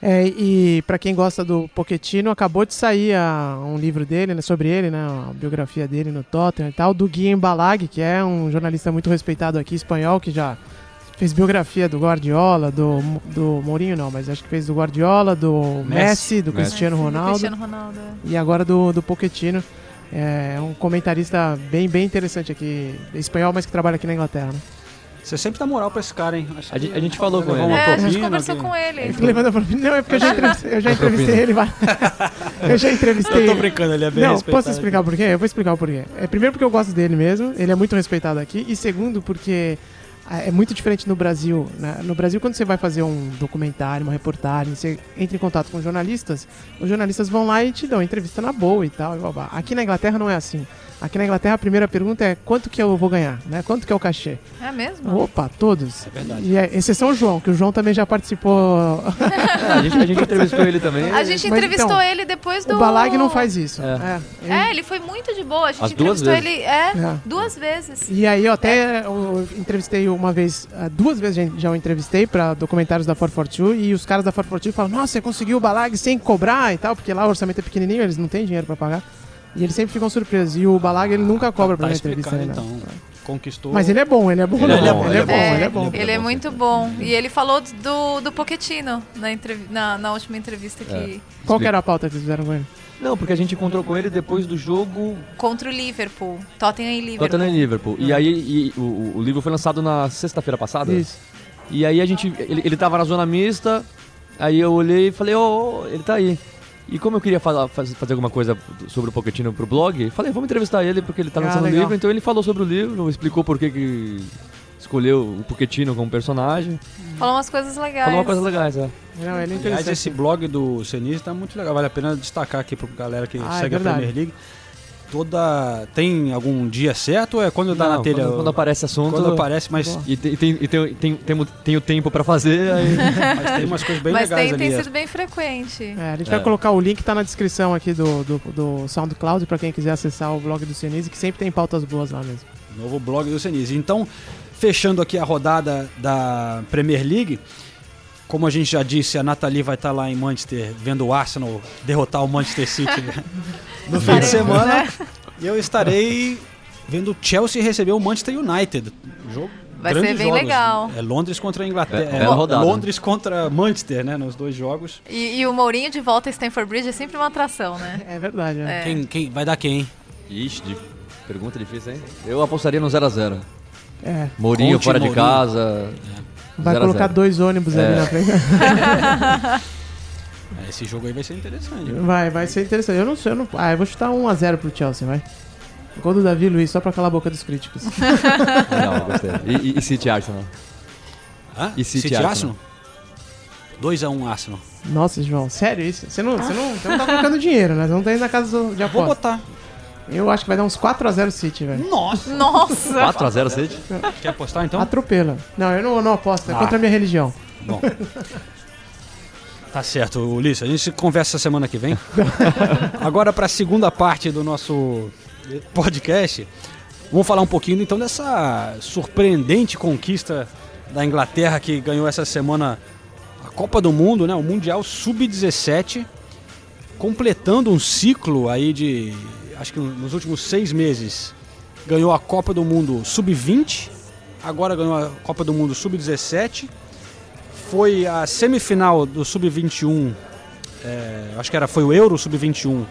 É, e pra quem gosta do Pochettino, acabou de sair a- um livro dele, né, sobre ele, né, a biografia dele no Tottenham e tal, do Guilherme Balag, que é um jornalista muito respeitado aqui, espanhol, que já fez biografia do Guardiola, do, do Mourinho não, mas acho que fez do Guardiola, do Messi, do Messi. Cristiano Do Ronaldo Cristiano Ronaldo. é. e agora do, do Pochettino. É um comentarista bem, bem interessante aqui, espanhol, mas que trabalha aqui na Inglaterra, né? Você sempre dá moral pra esse cara, hein? Acho A que gente- a gente falou com ele. uma É, a gente propina, conversou que- com ele. Ele levanta pra mim, não, é porque eu já entrevistei, eu já entrevistei ele, vai. Eu já entrevistei Eu tô brincando, ele é bem Não, respeitado posso explicar por quê? Eu vou explicar o porquê. É, primeiro porque eu gosto dele mesmo, ele é muito respeitado aqui. E segundo porque é muito diferente no Brasil. né? No Brasil, quando você vai fazer um documentário, uma reportagem, você entra em contato com jornalistas, os jornalistas vão lá e te dão entrevista na boa e tal. E blá, blá. Aqui na Inglaterra não é assim. Aqui na Inglaterra a primeira pergunta é quanto que eu vou ganhar, né? Quanto que é o cachê? É mesmo? Opa, todos. É verdade. E é, exceção o João, que o João também já participou. É, a, gente, a gente entrevistou ele também. A gente Mas entrevistou então, ele depois do. O Balag não faz isso. É. É. É, ele foi muito de boa. A gente As duas entrevistou vezes. ele é, É. duas vezes. E aí eu até eu entrevistei uma vez, duas vezes já- já o entrevistei pra documentários da 442 e os caras da 442 falam, nossa, você conseguiu o Balag sem cobrar e tal, porque lá o orçamento é pequenininho, eles não têm dinheiro pra pagar. E eles sempre ficam surpresos. E o Balag ele nunca cobra pra Tá uma entrevista. Né? então. Conquistou. Mas ele é bom, ele é bom. Ele é bom, ele é bom, ele é bom. Ele é muito bom. E ele falou do, do Pochettino na, entrev- na, na última entrevista que Qual que era a pauta que eles fizeram com ele? Não, porque a gente encontrou com ele depois do jogo contra o Liverpool. Tottenham e Liverpool. Tottenham e Liverpool. E aí e o, o- livro foi lançado na sexta-feira passada. Isso. E aí a gente. Ele, ele tava na zona mista, aí eu olhei e falei, ô, ô, ele tá aí. E como eu queria falar, faz- fazer alguma coisa sobre o Pochettino pro blog, falei, vamos entrevistar ele porque ele tá Ah, lançando o legal. livro. Então ele falou sobre o livro, explicou por que que escolheu o Pochettino como personagem. Falou umas coisas legais. Falou uma coisa legais, é. Não, ele é Aliás, interessante. esse blog do Senise tá muito legal. Vale a pena destacar aqui pra galera que Ah, é segue a verdade. Premier League. Toda. Tem algum dia certo ou é quando dá Não, na telha? Quando, quando aparece assunto. Quando aparece, mas, E tem, e tem, e tem, tem, tem, tem o tempo pra fazer, aí. mas tem umas coisas bem Mas legais tem, ali. tem é. sido bem frequente. É, a gente É. vai colocar o link, tá na descrição aqui do, do, do SoundCloud pra quem quiser acessar o blog do Senise, que sempre tem pautas boas lá mesmo. Novo blog do Senise. Então, fechando aqui a rodada da Premier League, como a gente já disse, a Nathalie vai estar lá em Manchester vendo o Arsenal derrotar o Manchester City né? no fim de semana. E eu estarei vendo o Chelsea receber o Manchester United. Jogo Vai ser bem jogos. legal. É Londres contra a Inglaterra. É, É, bela rodada. Londres contra Manchester, né? Nos dois jogos. E, e o Mourinho de volta a Stamford Bridge é sempre uma atração, né? É verdade, é. É. Quem, quem vai dar quem? Ixi, de- pergunta difícil, hein? Eu apostaria no 0x0. É, Mourinho Conte, fora de Mourinho. casa. Vai 0 a colocar 0. dois ônibus ali É. na frente. É, Esse jogo aí vai ser interessante. Vai, vai ser interessante. Eu não sei, eu não... Ah, eu vou chutar 1x0 pro Chelsea, vai. Gol do Davi Luiz, só pra calar a boca dos críticos. Legal, gostei. E, e, e City Arsenal? Hã? E City City Arsenal? Arsenal? 2x1 Arsenal. Nossa, João, sério isso? Você não, você não, você não tá colocando dinheiro, né? Você não tá indo na casa do- de Vou aposta. botar. Eu acho que vai dar uns 4x0 City, velho. Nossa! Nossa! 4x0 City? Quer apostar então? Atropela. Não, eu não, não aposto, é Ah. contra a minha religião. Bom. Tá certo, Ulisses. A gente conversa semana que vem. Agora, para a segunda parte do nosso podcast, vamos falar um pouquinho então dessa surpreendente conquista da Inglaterra que ganhou essa semana a Copa do Mundo, né? O Mundial Sub-17, completando um ciclo aí de, acho que nos últimos seis meses, ganhou a Copa do Mundo Sub-20, agora ganhou a Copa do Mundo Sub-17 foi a semifinal do Sub-21, é, acho que era, foi o Euro Sub-21,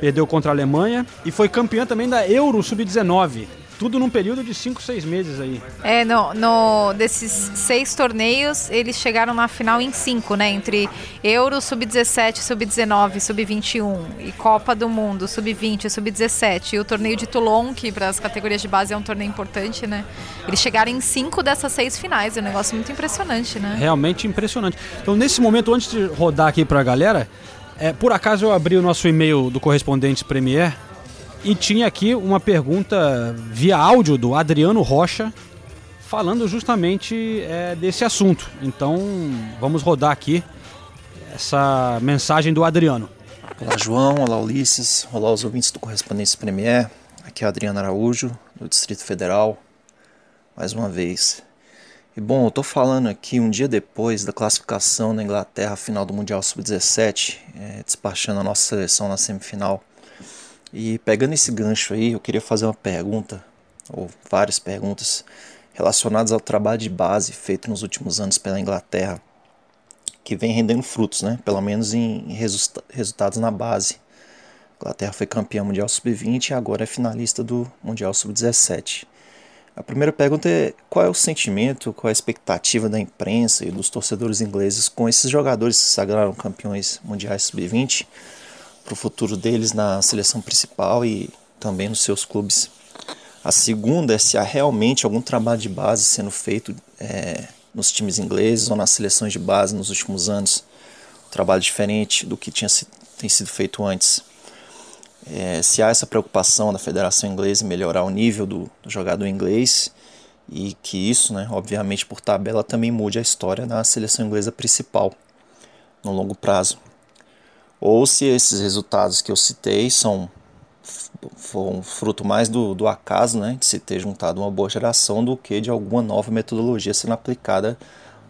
perdeu contra a Alemanha, e foi campeã também da Euro Sub-19, tudo num período de 5, 6 meses aí. É, no, no- desses seis torneios, eles chegaram na final em cinco, né? Entre Euro, Sub-17, Sub-19, Sub-21 e Copa do Mundo, Sub-20, Sub-17. E o torneio de Toulon, que para as categorias de base é um torneio importante, né? Eles chegaram em cinco dessas seis finais. É um negócio muito impressionante, né? Realmente impressionante. Então, nesse momento, antes de rodar aqui pra galera, é, por acaso eu abri o nosso e-mail do Correspondentes Premier e tinha aqui uma pergunta via áudio do Adriano Rocha falando justamente é, desse assunto. Então, vamos rodar aqui essa mensagem do Adriano. Olá João, olá Ulisses, olá os ouvintes do Correspondência Premier. Aqui é Adriano Araújo, do Distrito Federal, mais uma vez. E bom, eu tô falando aqui um dia depois da classificação da Inglaterra final do Mundial Sub-17, é, despachando a nossa seleção na semifinal. E pegando esse gancho aí, eu queria fazer uma pergunta, ou várias perguntas, relacionadas ao trabalho de base feito nos últimos anos pela Inglaterra que vem rendendo frutos, né? Pelo menos em resulta- resultados na base. A Inglaterra foi campeã mundial sub-20 e agora é finalista do mundial sub-17. A primeira pergunta é qual é o sentimento, qual é a expectativa da imprensa e dos torcedores ingleses com esses jogadores que se sagraram campeões mundiais sub-20 para o futuro deles na seleção principal e também nos seus clubes. A segunda é se há realmente algum trabalho de base sendo feito é, nos times ingleses ou nas seleções de base nos últimos anos. Um trabalho diferente do que tinha tem sido feito antes. É, se há essa preocupação da Federação Inglesa em melhorar o nível do, do jogador inglês e que isso, né, obviamente por tabela, também mude a história da seleção inglesa principal no longo prazo. Ou se esses resultados que eu citei são foram fruto mais do, do acaso, né, de se ter juntado uma boa geração do que de alguma nova metodologia sendo aplicada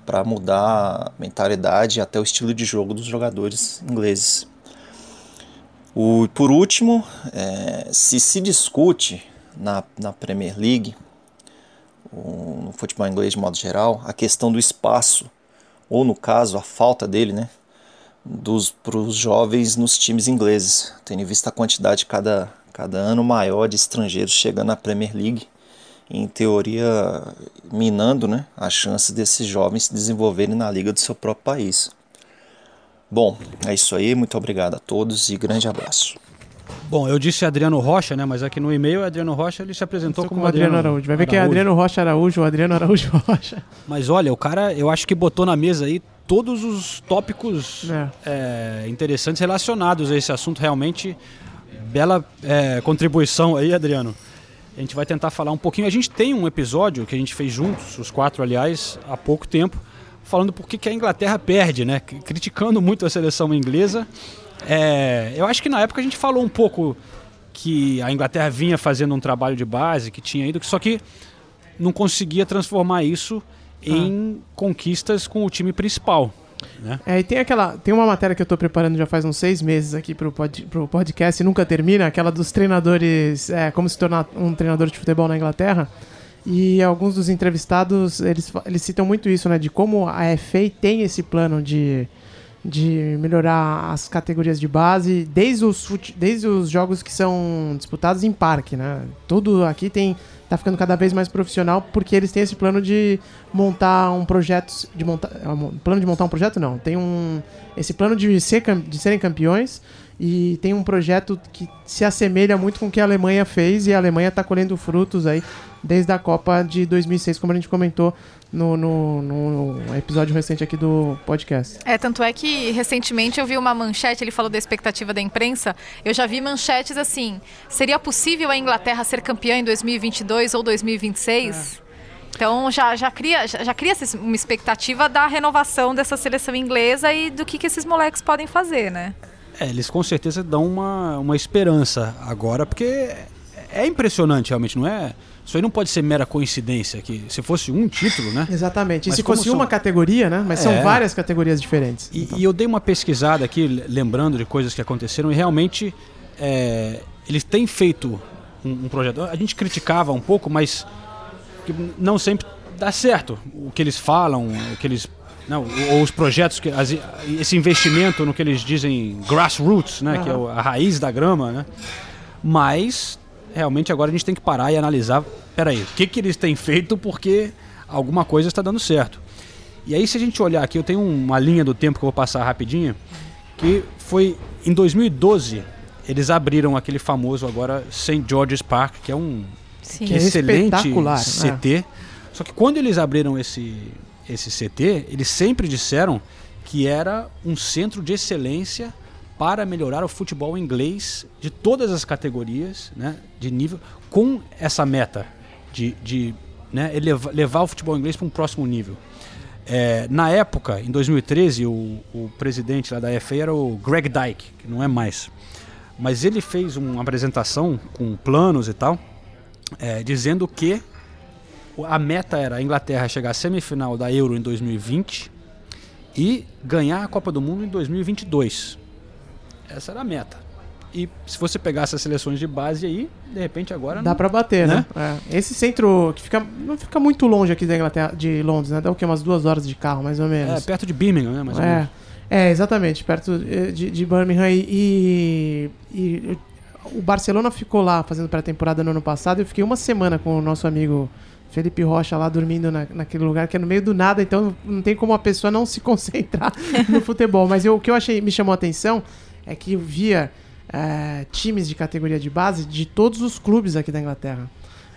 para mudar a mentalidade e até o estilo de jogo dos jogadores ingleses. O, por último, é, se se discute na, na Premier League, o, no futebol inglês de modo geral, a questão do espaço, ou no caso, a falta dele, né, para os jovens nos times ingleses, tendo em vista a quantidade cada, cada ano maior de estrangeiros chegando à Premier League, em teoria minando né, a chance desses jovens se desenvolverem na liga do seu próprio país. Bom, é isso aí, muito obrigado a todos e grande abraço. Bom, eu disse Adriano Rocha, né? Mas aqui no e-mail, Adriano Rocha ele se apresentou como como Adriano Araújo. Vai ver que é Adriano Rocha Araújo Adriano Araújo Rocha. Mas olha, o cara, eu acho que botou na mesa aí todos os tópicos É. é, interessantes relacionados a esse assunto. Realmente, bela é, contribuição aí, Adriano. A gente vai tentar falar um pouquinho. A gente tem um episódio que a gente fez juntos, os quatro, aliás, há pouco tempo, falando por que que a Inglaterra perde, né? Criticando muito a seleção inglesa. É, eu acho que na época a gente falou um pouco que a Inglaterra vinha fazendo um trabalho de base, que tinha ido, só que não conseguia transformar isso em conquistas com o time principal. Né? É, e tem aquela. Tem uma matéria que eu tô preparando já faz uns seis meses aqui pro, pod, pro podcast e nunca termina, aquela dos treinadores. É, como se tornar um treinador de futebol na Inglaterra. E alguns dos entrevistados, eles, eles citam muito isso, né? De como a FA tem esse plano de, de melhorar as categorias de base, desde os, desde os jogos que são disputados em parque, né? Tudo aqui tem tá ficando cada vez mais profissional porque eles têm esse plano de montar um projeto de montar um plano de montar um projeto não tem um esse plano de ser de serem campeões e tem um projeto que se assemelha muito com o que a Alemanha fez e a Alemanha está colhendo frutos aí desde a Copa de 2006 como a gente comentou no, no, no episódio recente aqui do podcast É, tanto é que recentemente eu vi uma manchete, ele falou da expectativa da imprensa. Eu já vi manchetes assim: seria possível a Inglaterra ser campeã em 2022 ou 2026? Então já, já cria, já, já cria essa- uma expectativa da renovação dessa seleção inglesa e do que, que esses moleques podem fazer, né? É, eles com certeza dão uma, uma esperança agora, porque é impressionante realmente, não é? Isso aí não pode ser mera coincidência, que se fosse um título, né? exatamente e Mas se como fosse são- uma categoria né mas são É. várias categorias diferentes E, Então, e eu dei uma pesquisada aqui, lembrando de coisas que aconteceram, e realmente é, eles têm feito um, um projeto. A gente criticava um pouco, mas não sempre dá certo o que eles falam, o que eles. Não, ou os projetos, que, as- esse investimento no que eles dizem grassroots, né, que é a raiz da grama, né? Mas realmente agora a gente tem que parar e analisar, peraí, o que, que eles têm feito porque alguma coisa está dando certo. E aí se a gente olhar aqui, eu tenho uma linha do tempo que eu vou passar rapidinho, que foi em 2012, eles abriram aquele famoso agora St. George's Park, que é um Sim. Que é excelente espetacular, CT. Só que quando eles abriram esse, esse CT, eles sempre disseram que era um centro de excelência para melhorar o futebol inglês de todas as categorias, né, de nível, com essa meta de, de né, levar o futebol inglês para um próximo nível. É, na época, em 2013, o, o presidente lá da FA era o Greg Dyke, que não é mais. Mas ele fez uma apresentação com planos e tal, é, dizendo que a meta era a Inglaterra chegar à semifinal da Euro em 2020 e ganhar a Copa do Mundo em 2022. Essa era a meta. E se você pegasse as seleções de base aí, de repente agora Dá não- pra bater, né? É. Esse centro que fica não fica muito longe aqui da Inglaterra, de Londres, né? Dá o quê? Umas duas horas de carro, mais ou É, menos. perto de Birmingham, né? Mais ou É, menos. é, exatamente, perto eh, de, de Birmingham. E, e- e o Barcelona ficou lá fazendo pré-temporada no ano passado. Eu fiquei uma semana com o nosso amigo Felipe Rocha lá dormindo na, naquele lugar que é no meio do nada, então não tem como a pessoa não se concentrar no futebol. Mas eu- o que eu achei me chamou a atenção é que eu via eh, times de categoria de base de todos os clubes aqui da Inglaterra.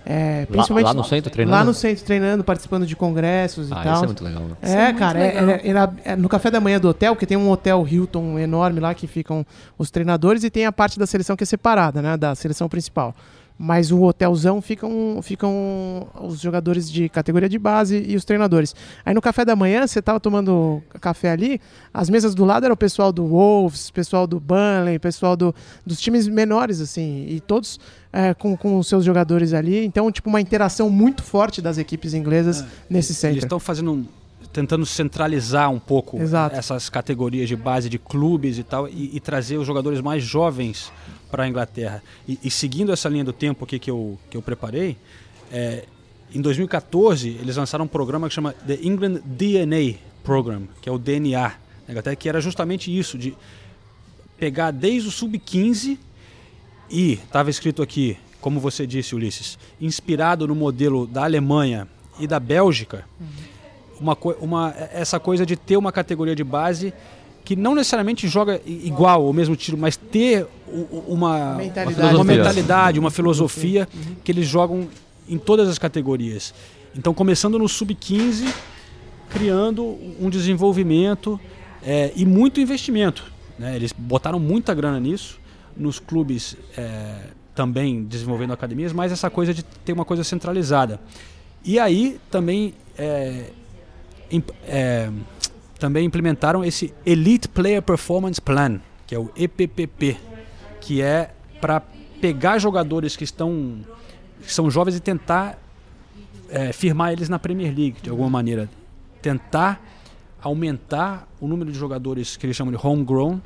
É, Lá, principalmente lá no centro, treinando? lá no centro treinando, participando de congressos e Ah, tal. isso é muito legal. né? É É, cara, é- legal. era- é no café da manhã do hotel, que tem um hotel Hilton enorme lá que ficam os treinadores e tem a parte da seleção que é separada, né, da seleção principal. Mas o hotelzão ficam, ficam os jogadores de categoria de base e os treinadores. Aí no café da manhã, você tava tomando café ali, as mesas do lado era o pessoal do Wolves, pessoal do Burnley, pessoal do, dos times menores, assim, e todos é, com, com os seus jogadores ali. Então, tipo, uma interação muito forte das equipes inglesas nesse Eles centro. estão fazendo um- tentando centralizar um pouco Exato. essas categorias de base de clubes e tal e, e trazer os jogadores mais jovens para a Inglaterra. E, e seguindo essa linha do tempo aqui que eu, que eu preparei, é, em 2014 eles lançaram um programa que chama The England DNA Program, que é o DNA na Inglaterra, que era justamente isso, de pegar desde o sub-15 e estava escrito aqui, como você disse, Ulisses, inspirado no modelo da Alemanha e da Bélgica, uma, co- uma, essa coisa de ter uma categoria de base que não necessariamente joga igual o mesmo tiro, mas ter uma, Mentalidade. uma Filosofia. mentalidade, uma filosofia que eles jogam em todas as categorias. Então, começando no sub-15, criando um desenvolvimento é, e muito investimento. né? Eles botaram muita grana nisso, nos clubes é, também desenvolvendo academias, mas essa coisa de ter uma coisa centralizada. E aí também, é, é, também implementaram esse Elite Player Performance Plan, que é o EPPP, que é para pegar jogadores que estão que são jovens e tentar é, firmar eles na Premier League de alguma maneira, tentar aumentar o número de jogadores que eles chamam de homegrown,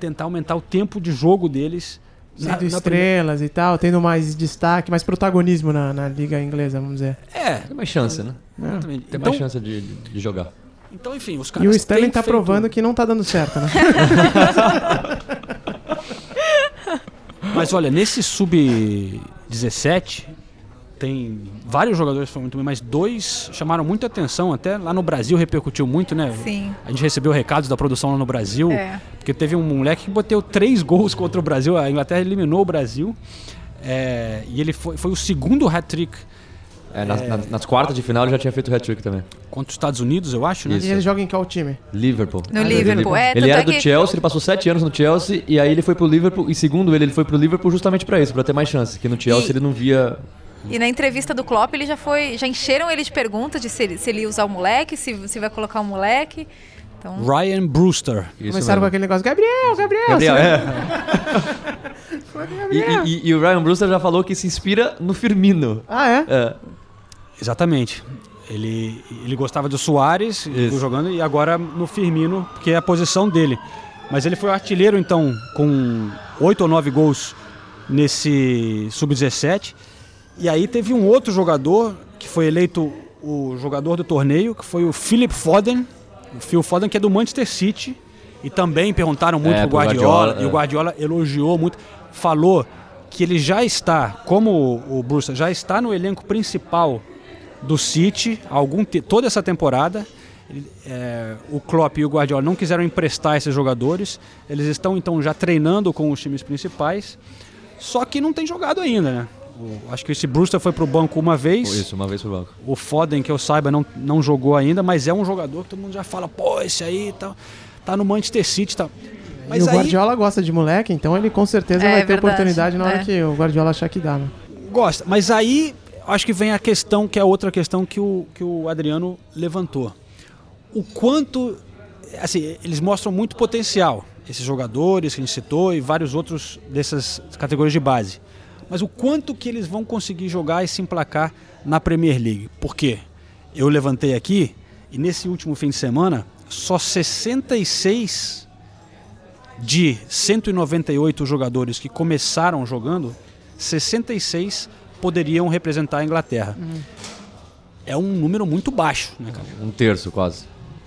tentar aumentar o tempo de jogo deles na- Sendo na estrelas e tal, tendo mais destaque, mais protagonismo na, na liga inglesa, vamos dizer. É, Tem mais chance, né? exatamente. Tem Então, mais chance de, de jogar. Então, enfim, os caras E o Sterling tá feito- provando que não tá dando certo, né? Mas olha, nesse sub-17 tem vários jogadores que foram muito bem, mas dois chamaram muita atenção, até lá no Brasil repercutiu muito, né? Sim. A gente recebeu recados da produção lá no Brasil, É. porque teve um moleque que bateu três gols contra o Brasil, a Inglaterra eliminou o Brasil, é, e ele foi, foi o segundo hat-trick É, nas, nas- nas quartas de final ele já tinha feito o hat-trick também. contra os Estados Unidos, eu acho, né? Isso. E ele joga em qual time? Liverpool. No Liverpool, é, Ele era é do que- Chelsea, ele passou sete anos no Chelsea e aí ele foi pro Liverpool. E segundo ele, ele foi pro Liverpool justamente pra isso, pra ter mais chance. Que no Chelsea E- ele não via. E na entrevista do Klopp, ele já foi. Já encheram ele de perguntas de se ele, se ele ia usar o moleque, se, se vai colocar o moleque. Então. Ryan Brewster. Isso Começaram com mesmo. aquele negócio, Gabriel, Gabriel. Gabriel, é. E, e- e o Ryan Brewster já falou que se inspira no Firmino. Ah, é? É. Exatamente. Ele, ele gostava do Soares jogando e agora no Firmino, porque é a posição dele. Mas ele foi artilheiro então com oito ou nove gols nesse sub-17. E aí teve um outro jogador que foi eleito o jogador do torneio, que foi o Philip Foden, o Phil Foden que é do Manchester City. E também perguntaram muito É, pro Guardiola, Guardiola, e o é. Guardiola elogiou muito, falou que ele já está, como o o Bruce já está no elenco principal do City algum toda essa temporada. É, o Klopp e o Guardiola não quiseram emprestar esses jogadores. Eles estão então já treinando com os times principais. Só que não tem jogado ainda, né? O- acho que esse Brewster foi pro banco uma vez. Isso, uma vez pro banco. O Foden, que eu saiba, não, não jogou ainda, mas é um jogador que todo mundo já fala, pô, esse aí tá, tá no Manchester City e tal. Mas e o aí Guardiola gosta de moleque, então ele com certeza É vai ter verdade, oportunidade na hora é. que o Guardiola achar que dá, né? gosta. Mas aí acho que vem a questão, que é outra questão que o, que o Adriano levantou. O quanto. Assim, eles mostram muito potencial, esses jogadores que a gente citou e vários outros dessas categorias de base. Mas o quanto que eles vão conseguir jogar e se emplacar na Premier League? Por quê? Eu levantei aqui e nesse último fim de semana, só 66 de 198 jogadores que começaram jogando, 66 poderiam representar a Inglaterra. É um número muito baixo, né, cara? Um terço quase.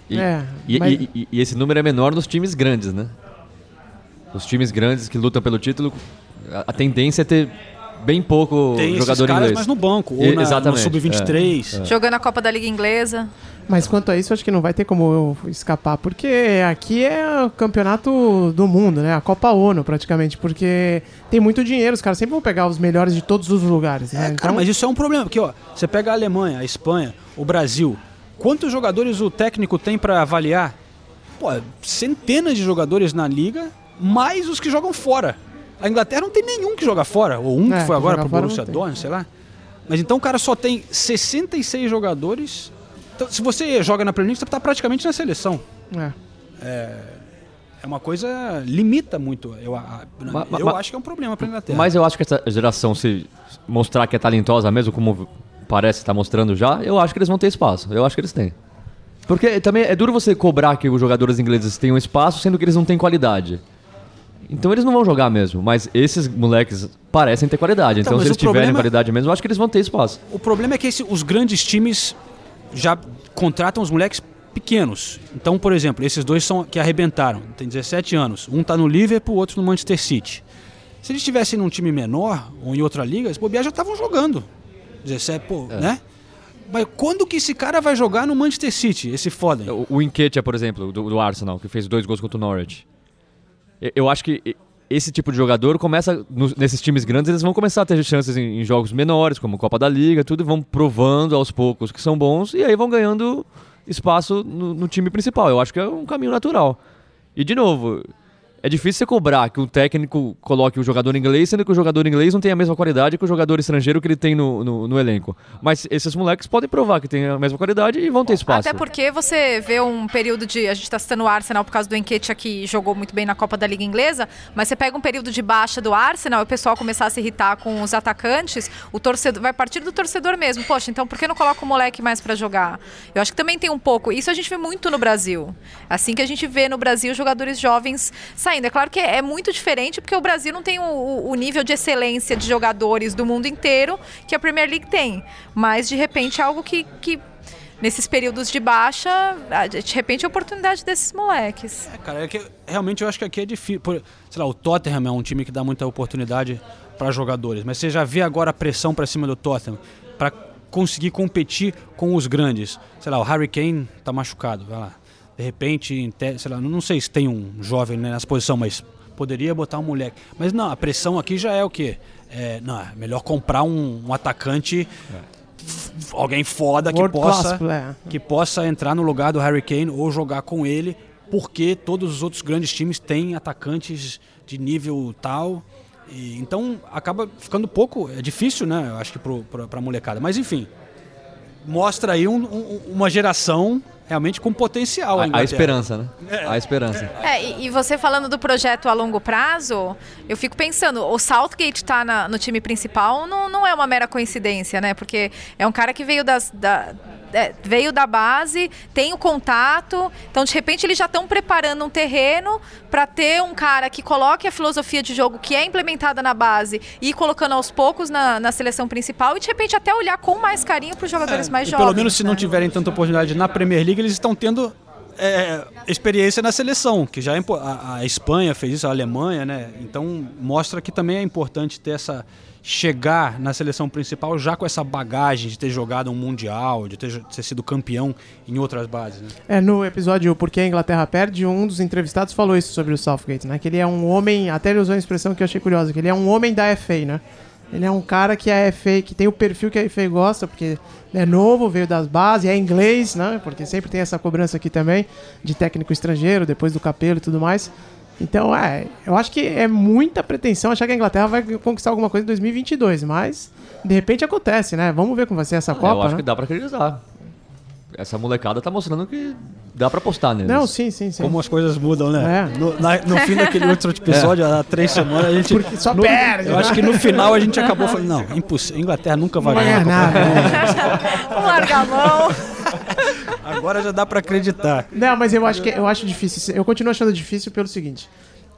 E, É, e, mas- e- e- e esse número é menor nos times grandes, né? Os times grandes que lutam pelo título, a, a tendência é ter bem pouco Tem esses jogador caras inglês. mais no banco, ou E- na, no exatamente, Sub-23. é. Jogando a Copa da Liga Inglesa. Mas quanto a isso, acho que não vai ter como eu escapar, porque aqui é o campeonato do mundo, né? A Copa ONU, praticamente, porque tem muito dinheiro, os caras sempre vão pegar os melhores de todos os lugares, né? É, cara, mas isso é um problema, porque ó, você pega a Alemanha, a Espanha, o Brasil, quantos jogadores o técnico tem pra avaliar? Pô, centenas de jogadores na liga, mais os que jogam fora. A Inglaterra não tem nenhum que joga fora, ou um É, que foi que agora pro fora Borussia. Dortmund, sei lá. Mas então o cara só tem 66 jogadores. Então, se você joga na Premier League, você tá praticamente na seleção. É. É uma coisa limita muito. Eu, a- Ma- ma- eu ma- acho que é um problema pra Inglaterra. Mas eu acho que essa geração, se mostrar que é talentosa mesmo, como parece estar mostrando já, eu acho que eles vão ter espaço. Eu acho que eles têm. Porque também é duro você cobrar que os jogadores ingleses tenham espaço, sendo que eles não têm qualidade. Então eles não vão jogar mesmo, mas esses moleques parecem ter qualidade. Então, Então, se eles tiverem problema- qualidade mesmo, eu acho que eles vão ter espaço. O problema é que esse- os grandes times já contratam os moleques pequenos. Então, por exemplo, esses dois são que arrebentaram, tem 17 anos. Um tá no Liverpool, o outro no Manchester City. Se eles estivessem num time menor ou em outra liga, os bobear já estavam jogando. 17, pô, É. né? Mas quando que esse cara vai jogar no Manchester City, esse Foden? O, o Nketiah, por exemplo, do, do Arsenal, que fez dois gols contra o Norwich. Eu, acho que esse tipo de jogador começa, nesses times grandes, eles vão começar a ter chances em, em jogos menores, como Copa da Liga, tudo, e vão provando aos poucos que são bons, e aí vão ganhando espaço no, no time principal. Eu acho que é um caminho natural. E, de novo, é difícil você cobrar que um técnico coloque o jogador inglês, sendo que o jogador inglês não tem a mesma qualidade que o jogador estrangeiro que ele tem no, no, no elenco. Mas esses moleques podem provar que tem a mesma qualidade e vão ter espaço. Até porque você vê um período de. A gente tá citando o Arsenal por causa do Enquete que jogou muito bem na Copa da Liga Inglesa, mas você pega um período de baixa do Arsenal e o pessoal começar a se irritar com os atacantes, o torcedor vai partir do torcedor mesmo. Poxa, então por que não coloca o moleque mais pra jogar? Eu acho que também tem um pouco. Isso a gente vê muito no Brasil. Assim que a gente vê no Brasil jogadores jovens saindo. É claro que é muito diferente porque o Brasil não tem o, o- nível de excelência de jogadores do mundo inteiro que a Premier League tem. Mas de repente é algo que- que nesses períodos de baixa, de repente, a oportunidade desses moleques. É, cara, é que realmente eu acho que aqui é difícil. Por- sei lá, o Tottenham é um time que dá muita oportunidade para jogadores, mas você já vê agora a pressão para cima do Tottenham para conseguir competir com os grandes. Sei lá, o Harry Kane tá machucado, vai lá. De repente, sei lá, não sei se tem um jovem né, nessa posição, mas poderia botar um moleque. Mas não, a pressão aqui já é o quê? É, não, é melhor comprar um, um atacante, f- alguém foda que World possa player. que possa entrar no lugar do Harry Kane ou jogar com ele, porque todos os outros grandes times têm atacantes de nível tal. E, então acaba ficando pouco, é difícil, né? Eu acho que pro, pra molecada. Mas enfim, mostra aí um- um- uma geração realmente com potencial. A, a esperança, né? A esperança. É, e, e você falando do projeto a longo prazo, eu fico pensando, o Southgate tá na- no time principal não, não é uma mera coincidência, né? Porque é um cara que veio das. Da, é, veio da base, tem o contato, então de repente eles já estão preparando um terreno para ter um cara que coloque a filosofia de jogo que é implementada na base e colocando aos poucos na, na seleção principal e de repente até olhar com mais carinho para os jogadores mais É, E jovens. pelo menos se não né? tiverem tanta oportunidade na Premier League, eles estão tendo é, experiência na seleção, que já é a, a Espanha fez isso, a Alemanha, né? Então mostra que também é importante ter essa chegar na seleção principal já com essa bagagem de ter jogado um mundial, de ter, jo- ter sido campeão em outras bases. Né? É, no episódio Por que a Inglaterra Perde, um dos entrevistados falou isso sobre o Southgate, né? Que ele é um homem, até ele usou uma expressão que eu achei curiosa, que ele é um homem da FA, né? Ele é um cara que a FA, que tem o perfil que a FA gosta, porque é novo, veio das bases, é inglês, né? Porque sempre tem essa cobrança aqui também, de técnico estrangeiro, depois do capelo e tudo mais. Então, é, eu acho que é muita pretensão achar que a Inglaterra vai conquistar alguma coisa em 2022, mas de repente acontece, né? Vamos ver como vai ser essa Copa, eu acho né? que dá pra acreditar. Essa molecada tá mostrando que dá pra apostar neles. Não, sim, sim, sim. Como as coisas mudam, né? É. No, na- no fim daquele outro episódio, há três semanas, a gente. Porque só no- perde, Eu né? acho que no final a gente acabou falando, não, impossível. Inglaterra nunca vai ganhar. Vamos largar a mão. Agora já dá pra acreditar. Não, mas eu acho que eu acho difícil. Eu continuo achando difícil pelo seguinte: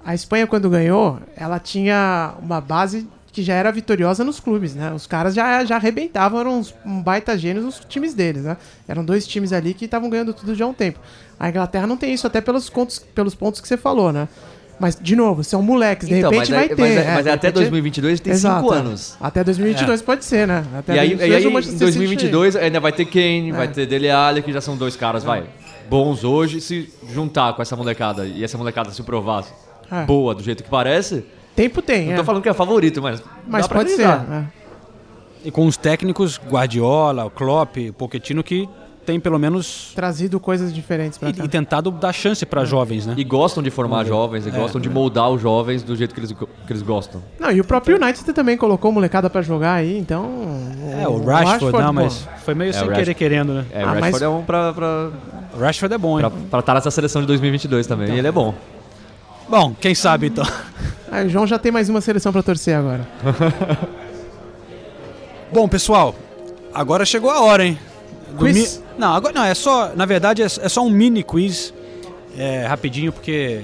a Espanha quando ganhou, ela tinha uma base que já era vitoriosa nos clubes, né? Os caras já, já arrebentavam, eram uns, um baita gênios nos times deles, né? Eram dois times ali que estavam ganhando tudo já há um tempo. A Inglaterra não tem isso, até pelos, contos, pelos pontos que você falou, né? Mas, de novo, são moleques, de Então, repente mas vai é- ter. mas é- é, mas de é até repente- 2022 tem Exato, cinco é. anos. Até 2022 pode ser, né? Até E aí, 2022 e aí em Manchester City 2022 ainda vai ter Kane, É. vai ter Dele Alli, que já são dois caras, vai, bons hoje. Se juntar com essa molecada e essa molecada se provar É. boa do jeito que parece, Tempo tem, não é. tô falando que é favorito, mas, Mas dá pra pode ser. é. E com os técnicos, Guardiola, Klopp, Pochettino, que tem pelo menos. Trazido coisas diferentes pra E, cá. e tentado dar chance para jovens, né? E gostam de formar jovens, e É. gostam de moldar os jovens do jeito que eles, que eles gostam. Não, e o próprio United também colocou molecada pra jogar aí, então. É, o Rashford, não, mas foi meio É, sem o querer querendo, né? É, Ah, o mas- Rashford é um pra, pra, O Rashford é bom, hein? pra, pra estar nessa seleção de 2022 também, e ele é bom. Bom, quem sabe então. Aí o João já tem mais uma seleção pra torcer agora. Bom, pessoal, agora chegou a hora, hein? Quiz? mi- Não, agora não, é só. Na verdade, é, é só um mini quiz. É, rapidinho, porque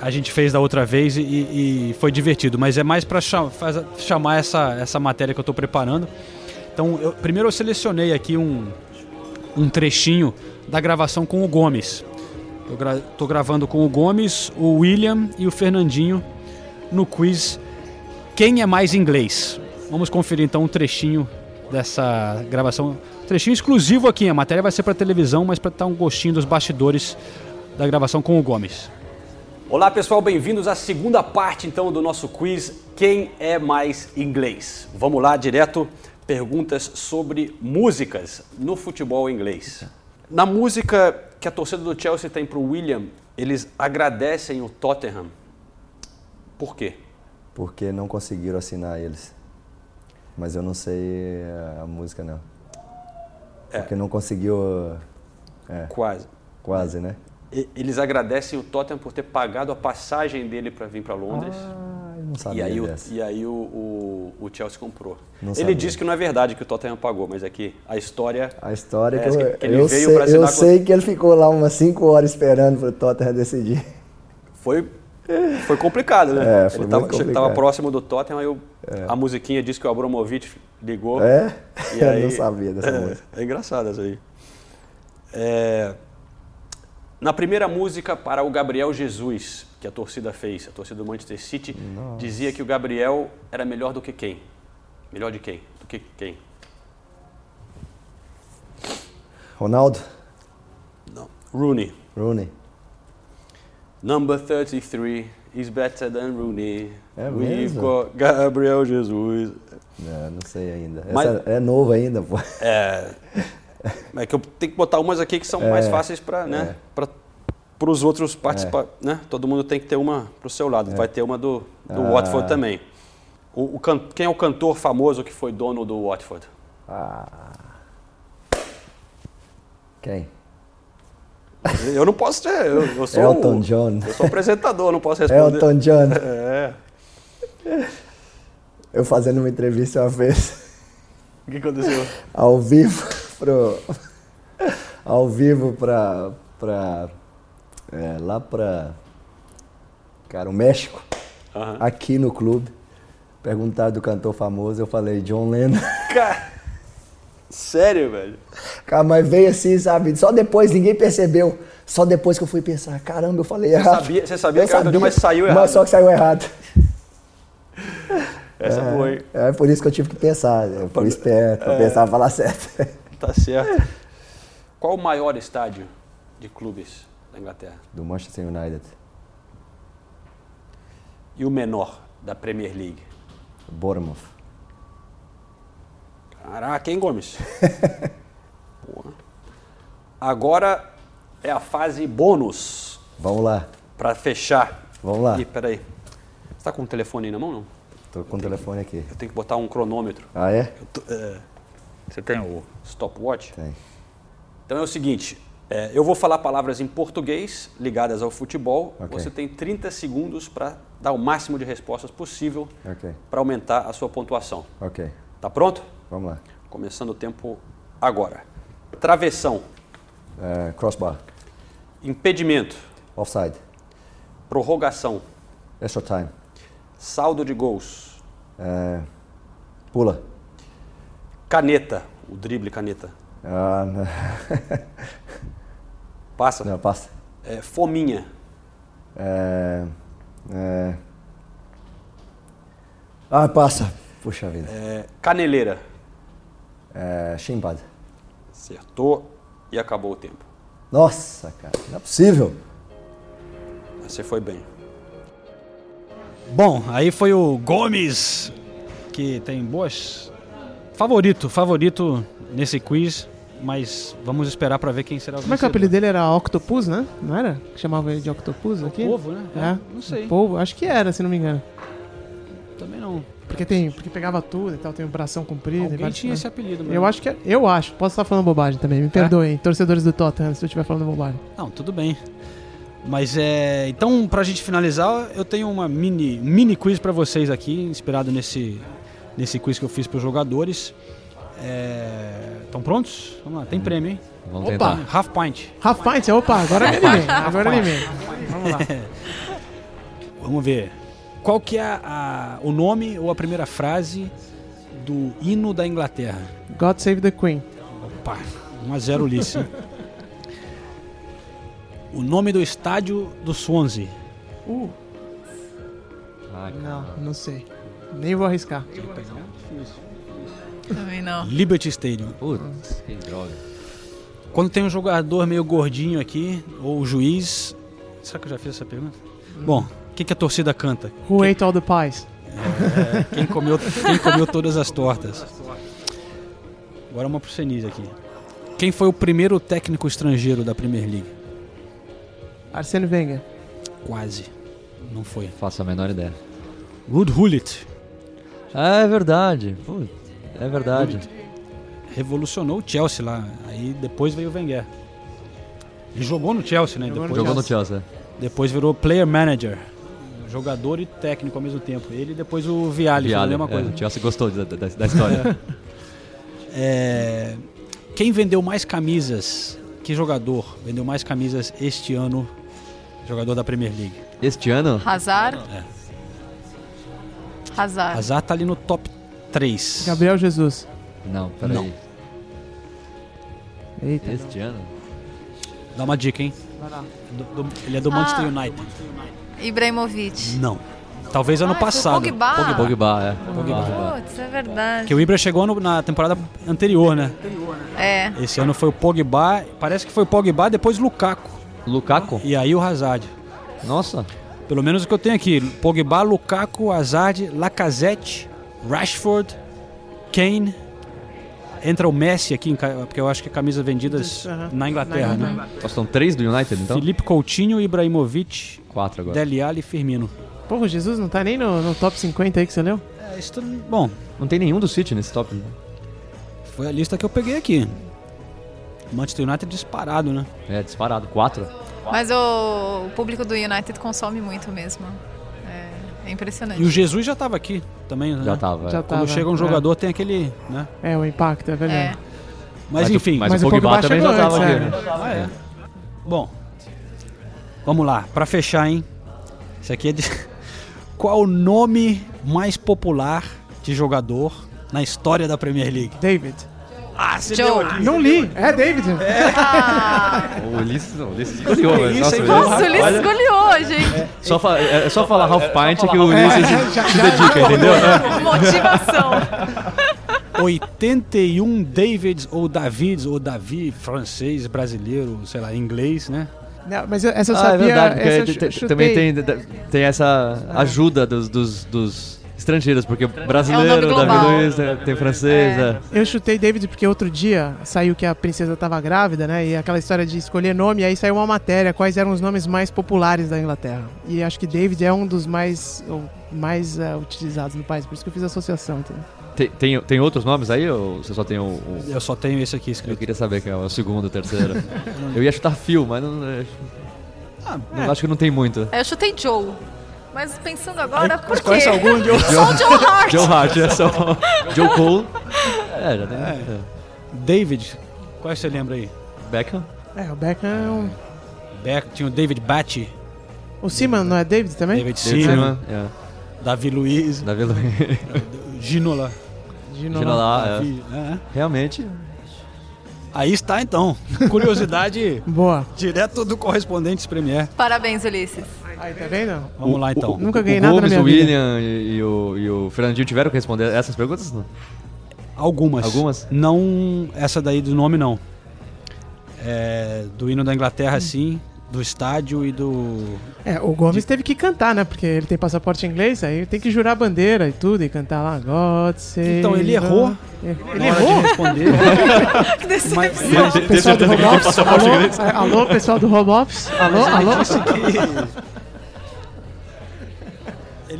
a gente fez da outra vez e, e foi divertido, mas é mais para chamar essa, essa matéria que eu estou preparando. Então, eu- primeiro eu selecionei aqui um, um trechinho da gravação com o Gomes. Eu gra tô gravando com o Gomes, o William e o Fernandinho no quiz Quem é mais inglês? Vamos conferir então um trechinho dessa gravação. Trechinho exclusivo aqui, a matéria vai ser para televisão, mas para dar um gostinho dos bastidores da gravação com o Gomes. Olá pessoal, bem-vindos à segunda parte então do nosso quiz Quem é mais inglês? Vamos lá direto, perguntas sobre músicas no futebol inglês. Na música que a torcida do Chelsea tem para o William, eles agradecem o Tottenham. Por quê? Porque não conseguiram assinar eles. Mas eu não sei a música não. Porque não conseguiu. É, Quase. quase, né? E- Eles agradecem o Tottenham por ter pagado a passagem dele para vir para Londres. Ah, eu não E sabia aí, o, dessa. e aí o, o, o Chelsea comprou. Não ele sabia. disse que não é verdade que o Tottenham pagou, mas é que a história. A história é que, eu, que ele eu veio sei, eu com- sei que ele ficou lá umas 5 horas esperando pro Tottenham decidir. Foi, foi complicado, né? É, foi ele tava, complicado. tava próximo do Tottenham, aí o- a musiquinha disse que o Abramovich ligou. É? E Eu aí- não sabia dessa é, música. É engraçado essa aí. É, na primeira música para o Gabriel Jesus, que a torcida fez, a torcida do Manchester City, Nossa. dizia que o Gabriel era melhor do que quem? Melhor de quem? Do que quem? Ronaldo? Não. Rooney. Rooney. Number 33 is better than Rooney. É We've mesmo? got Gabriel Jesus. É, não sei ainda. Mas- é novo ainda, pô. É. É que eu tenho que botar umas aqui que são É, mais fáceis para, né, é. para os outros participantes, né? Todo mundo tem que ter uma pro seu lado. Vai ter uma do, do Ah. Watford também. O, o can- quem é o cantor famoso que foi dono do Watford? Ah. Quem? Eu não posso ter. Eu, eu sou Elton o- John. Eu sou apresentador, não posso responder. Elton John. É. Eu fazendo uma entrevista uma vez, O que aconteceu? ao vivo, pro, ao vivo pra, pra é, lá pra, cara, o México, Aham. aqui no clube, perguntaram do cantor famoso, eu falei John Lennon. Cara, sério, velho? Cara, mas veio assim, sabe? Só depois, ninguém percebeu. Só depois que eu fui pensar, caramba, eu falei errado. sabia- você sabia Eu que era John, mas saiu errado. Mas só que saiu errado. Essa é, foi. É por isso que eu tive que pensar. Eu fui esperto, pra É. pensar falar certo. Tá certo. Qual o maior estádio de clubes da Inglaterra? Do Manchester United. E o menor da Premier League? Bournemouth. Caraca, hein, Gomes? Agora é a fase bônus Vamos lá. para fechar. Vamos lá. Ih, peraí. Você tá com o telefone aí na mão, não? Tô com o telefone aqui. Eu tenho que botar um cronômetro. Ah, é? Eu tô- é. Você tem o stopwatch? Tem. Então é o seguinte, é, eu vou falar palavras em português ligadas ao futebol. Ok. Você tem 30 segundos para dar o máximo de respostas possível Ok. para aumentar a sua pontuação. Ok. Tá pronto? Vamos lá. Começando o tempo agora. Travessão, É, crossbar. impedimento, Offside. prorrogação, Extra time. saldo de gols, É, pula. caneta, o drible caneta. Não. Passa? Não, passa. É, fominha, é... Ah, passa. Puxa vida. é, caneleira. É, chimbad. Acertou e acabou o tempo. Nossa, cara. Não é possível. Você foi bem. Bom, aí foi o Gomes, que tem boas. Favorito, favorito nesse quiz, mas vamos esperar pra ver quem será o Como é que o vencedor. apelido dele era Octopus, né? Não era? Que chamava ele de Octopus aqui? Povo, né? É. Não sei. O Povo, acho que era, se não me engano. Porque tem, porque pegava tudo e tal, tem o bração comprido. Alguém e vários- tinha esse apelido mesmo. Eu acho que é, eu acho. Posso estar falando bobagem também. Me perdoem, torcedores do Tottenham, se eu estiver falando bobagem. Não, tudo bem. Mas é. Então, pra gente finalizar, eu tenho uma mini, mini quiz pra vocês aqui, inspirado nesse, nesse quiz que eu fiz pros jogadores. Estão prontos? Vamos lá, tem prêmio, hein? Vamos Opa! tentar. Half pint. Half Pint, opa, agora me animei. Agora me animei. Vamos lá. Vamos ver. Qual que é a- o nome ou a primeira frase do hino da Inglaterra? God Save the Queen. Opa, 1x0 Ulisses. o nome do estádio do Swansea. Uh, Ai, não, não sei. Nem vou arriscar. Também não. Liberty Stadium. Putz, que droga. Quando tem um jogador meio gordinho aqui, ou o juiz. Será que eu já fiz essa pergunta? Bom, o que, que a torcida canta? Who ate all the pies? É, quem, comeu, quem comeu todas as tortas? Agora uma pro Senise aqui. Quem foi o primeiro técnico estrangeiro da Premier League? Arsene Wenger. Quase. Não foi. Faço a menor ideia. Ruud Gullit. Ah, é verdade. É verdade. Revolucionou o Chelsea lá. Aí depois veio o Wenger. Ele jogou no Chelsea, né? Jogou no Depois, Jogou no Chelsea. depois virou player manager. Jogador e técnico ao mesmo tempo. Ele e depois o Viali, foi a mesma é, coisa. o Chelsea gostou da, da, da história. É, quem vendeu mais camisas? Que jogador vendeu mais camisas este ano? Jogador da Premier League. Este ano, Hazard. É. Hazard. Hazard tá ali no top 3. Gabriel Jesus. Não, peraí. Não. Eita. Este ano? Dá uma dica, hein? Do- do- ele é do Ah. Manchester United. Ibrahimovic. Não. Talvez ano Ah, o passado. Pogba. Pogba. Pogba, é. Putz, é verdade. Que o Ibra chegou no- na temporada anterior, né? É. Esse ano foi o Pogba, parece que foi o Pogba, depois Lukaku. Lukaku? E aí o Hazard. Nossa. Pelo menos o que eu tenho aqui. Pogba, Lukaku, Hazard, Lacazette, Rashford, Kane. Entra o Messi aqui, porque eu acho que é camisas vendidas na Inglaterra, Na né? Nossa, são três do United, então? Felipe Coutinho, Ibrahimovic, Quatro agora. Dele Alli e Firmino. Porra, Jesus não tá nem no, no top 50 aí que você leu? É, isso tudo- bom, Não tem nenhum do City nesse top. né? foi a lista que eu peguei aqui. Manchester United disparado, né? É, disparado. Quatro. Mas o, o público do United consome muito mesmo. É, é impressionante. E o Jesus já tava aqui também, né? Já tava. Já é. Quando tava, chega um é. jogador, tem aquele, né? É, o impacto, é verdade. É. Mas, Mas enfim. mas, Mas o o Pogba, Pogba também já chegou tava antes, aqui. é. né? Ah, é. Bom, vamos lá. Pra fechar, hein? Isso aqui é de... Qual o nome mais popular de jogador na história da Premier League? David. Ah, você Joe. Não li. É David. Ah, O Ulisses, não, o Ulisses escolheu, isso, nossa, ele- nossa, o Ulisses goleou, gente. só fa- é, é só falar half pint que o Ulisses se dedica, entendeu? É. Motivação. 81 Davids ou Davids ou Davi, francês, brasileiro, sei lá, inglês, né? Não, mas eu- essa eu Ah, é sabia. verdade, porque te- te- também tem, tem essa ajuda dos, dos, dos estrangeiros, porque brasileiro, global. Davi Luiz, né, tem francês, É. é. Eu chutei David porque outro dia saiu que a princesa tava grávida, né? E aquela história de escolher nome, aí saiu uma matéria, quais eram os nomes mais populares da Inglaterra. E acho que David é um dos mais, mais eh, utilizados no país, por isso que eu fiz a associação, entendeu? Tem, tem, tem outros nomes aí ou você só tem o. o- Eu só tenho esse aqui Eu escrito. queria saber quem é o segundo, o terceiro. eu ia chutar Phil, mas não. eu- Ah, não acho que não tem muito. Eu chutei Joe. Mas pensando agora, por quê? conhece algum, Joe? Só o Joe Hart. Joe Hart, é só. Joe Cole. É, já tem. É. David, qual você lembra aí? Beckham. É, o Beckham é um... Beck, tinha o David Batty, O Seaman não é David também? David David Seaman, é. Davi Luiz, Davi Luiz. Ginola. Gino Tira lá, é. Davi, é. Realmente. Aí está então. Curiosidade Boa. direto do Correspondentes Premier. Parabéns, Ulisses. Aí, tá vendo? Vamos O- lá então. o- Nunca o ganhei nada na Gomes, minha o vida. William e, e o, e o Fernandinho tiveram que responder essas perguntas? Não? Algumas. Algumas? Não, essa daí do nome não. É, do hino da Inglaterra sim, do estádio e do... É, o Gomes teve que cantar, né? Porque ele tem passaporte inglês, aí tem que jurar a bandeira e tudo, e cantar lá, God save Então, ele errou Ele na hora errou? de responder. Mas, Tem- tem Pessoal do home que office, alô, é, alô, pessoal do home office, alô, alô,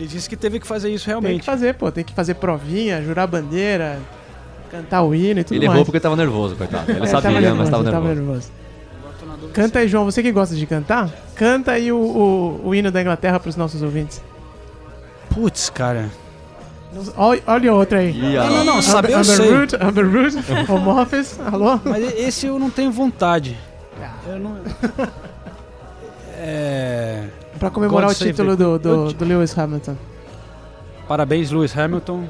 ele disse que teve que fazer isso tem que realmente. fazer, pô, tem que fazer provinha, jurar bandeira, cantar o hino e tudo Ele mais. errou porque tava nervoso, coitado. Ele É, sabia, tava mas tava ele nervoso. Canta aí, João, você que gosta de cantar, canta aí o, o, o hino da Inglaterra pros nossos ouvintes. Putz, cara. Olha, olha outra aí. Não, não, não, saber eu Amber sei. Root, Amber Root, home office, alô? Mas esse eu não tenho vontade. Eu não... É... Pra comemorar God o título do, do, do Lewis Hamilton. Parabéns, Lewis Hamilton.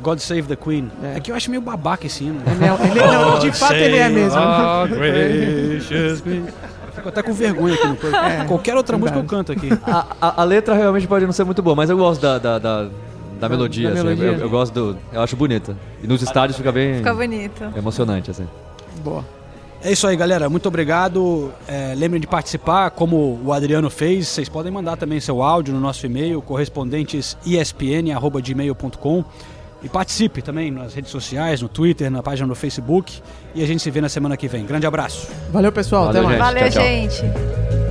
God Save the Queen. É. É, que eu acho meio babaca esse hino. Ele é, ele, não, de fato ele é mesmo. Fico até com vergonha aqui no corpo. É, Qualquer outra música eu canto aqui. A, a- a letra realmente pode não ser muito boa, mas eu gosto da, da, da, da melodia, da assim, melodia. Eu, eu gosto do. Eu acho bonita. E nos estádios fica bem Fica bonito. emocionante, assim. Boa. É isso aí, galera. Muito obrigado. É, lembrem de participar, como o Adriano fez. Vocês podem mandar também seu áudio no nosso e-mail, correspondentesespn.gmail.com e participe também nas redes sociais, no Twitter, na página do Facebook. E a gente se vê na semana que vem. Grande abraço. Valeu, pessoal. Valeu, até mais. gente. Valeu, tchau, tchau. gente.